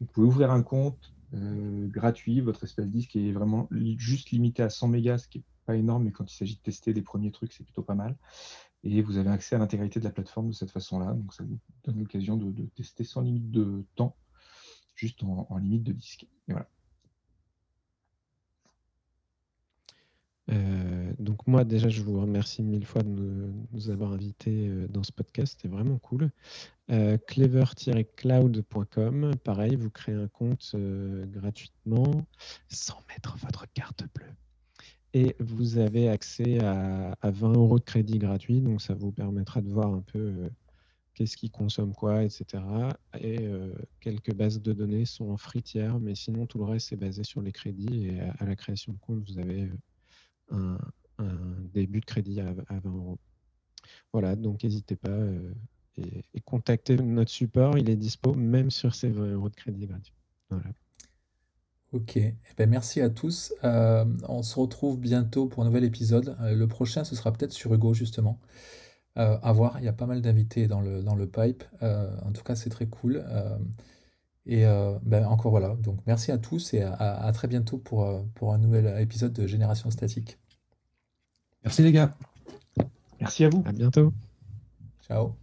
Vous pouvez ouvrir un compte euh, gratuit, votre espace disque est vraiment juste limité à 100 mégas, ce qui n'est pas énorme, mais quand il s'agit de tester des premiers trucs, c'est plutôt pas mal. Et vous avez accès à l'intégralité de la plateforme de cette façon-là, donc ça vous donne l'occasion de, tester sans limite de temps, juste en, en limite de disque. Et voilà. Euh, donc moi déjà je vous remercie mille fois de nous, avoir invités euh, dans ce podcast, c'était vraiment cool. Euh, clever-cloud.com, pareil, vous créez un compte gratuitement sans mettre votre carte bleue. Et vous avez accès à, 20 euros de crédit gratuit, donc ça vous permettra de voir un peu qu'est-ce qui consomme quoi, etc. Et quelques bases de données sont en free tiers, mais sinon tout le reste est basé sur les crédits et à la création de compte, vous avez un, début de crédit à, 20 euros. Voilà, donc n'hésitez pas euh, et, contactez notre support, il est dispo même sur ces 20 euros de crédit gratuit. Ok, eh ben, merci à tous. Euh, on se retrouve bientôt pour un nouvel épisode. Euh, le prochain, ce sera peut-être sur Hugo, justement. à voir, il y a pas mal d'invités dans le, dans le pipe. en tout cas, c'est très cool. et ben, encore voilà, donc merci à tous et à, très bientôt pour un nouvel épisode de Génération Statique. Merci les gars. Merci à vous. À bientôt. Ciao.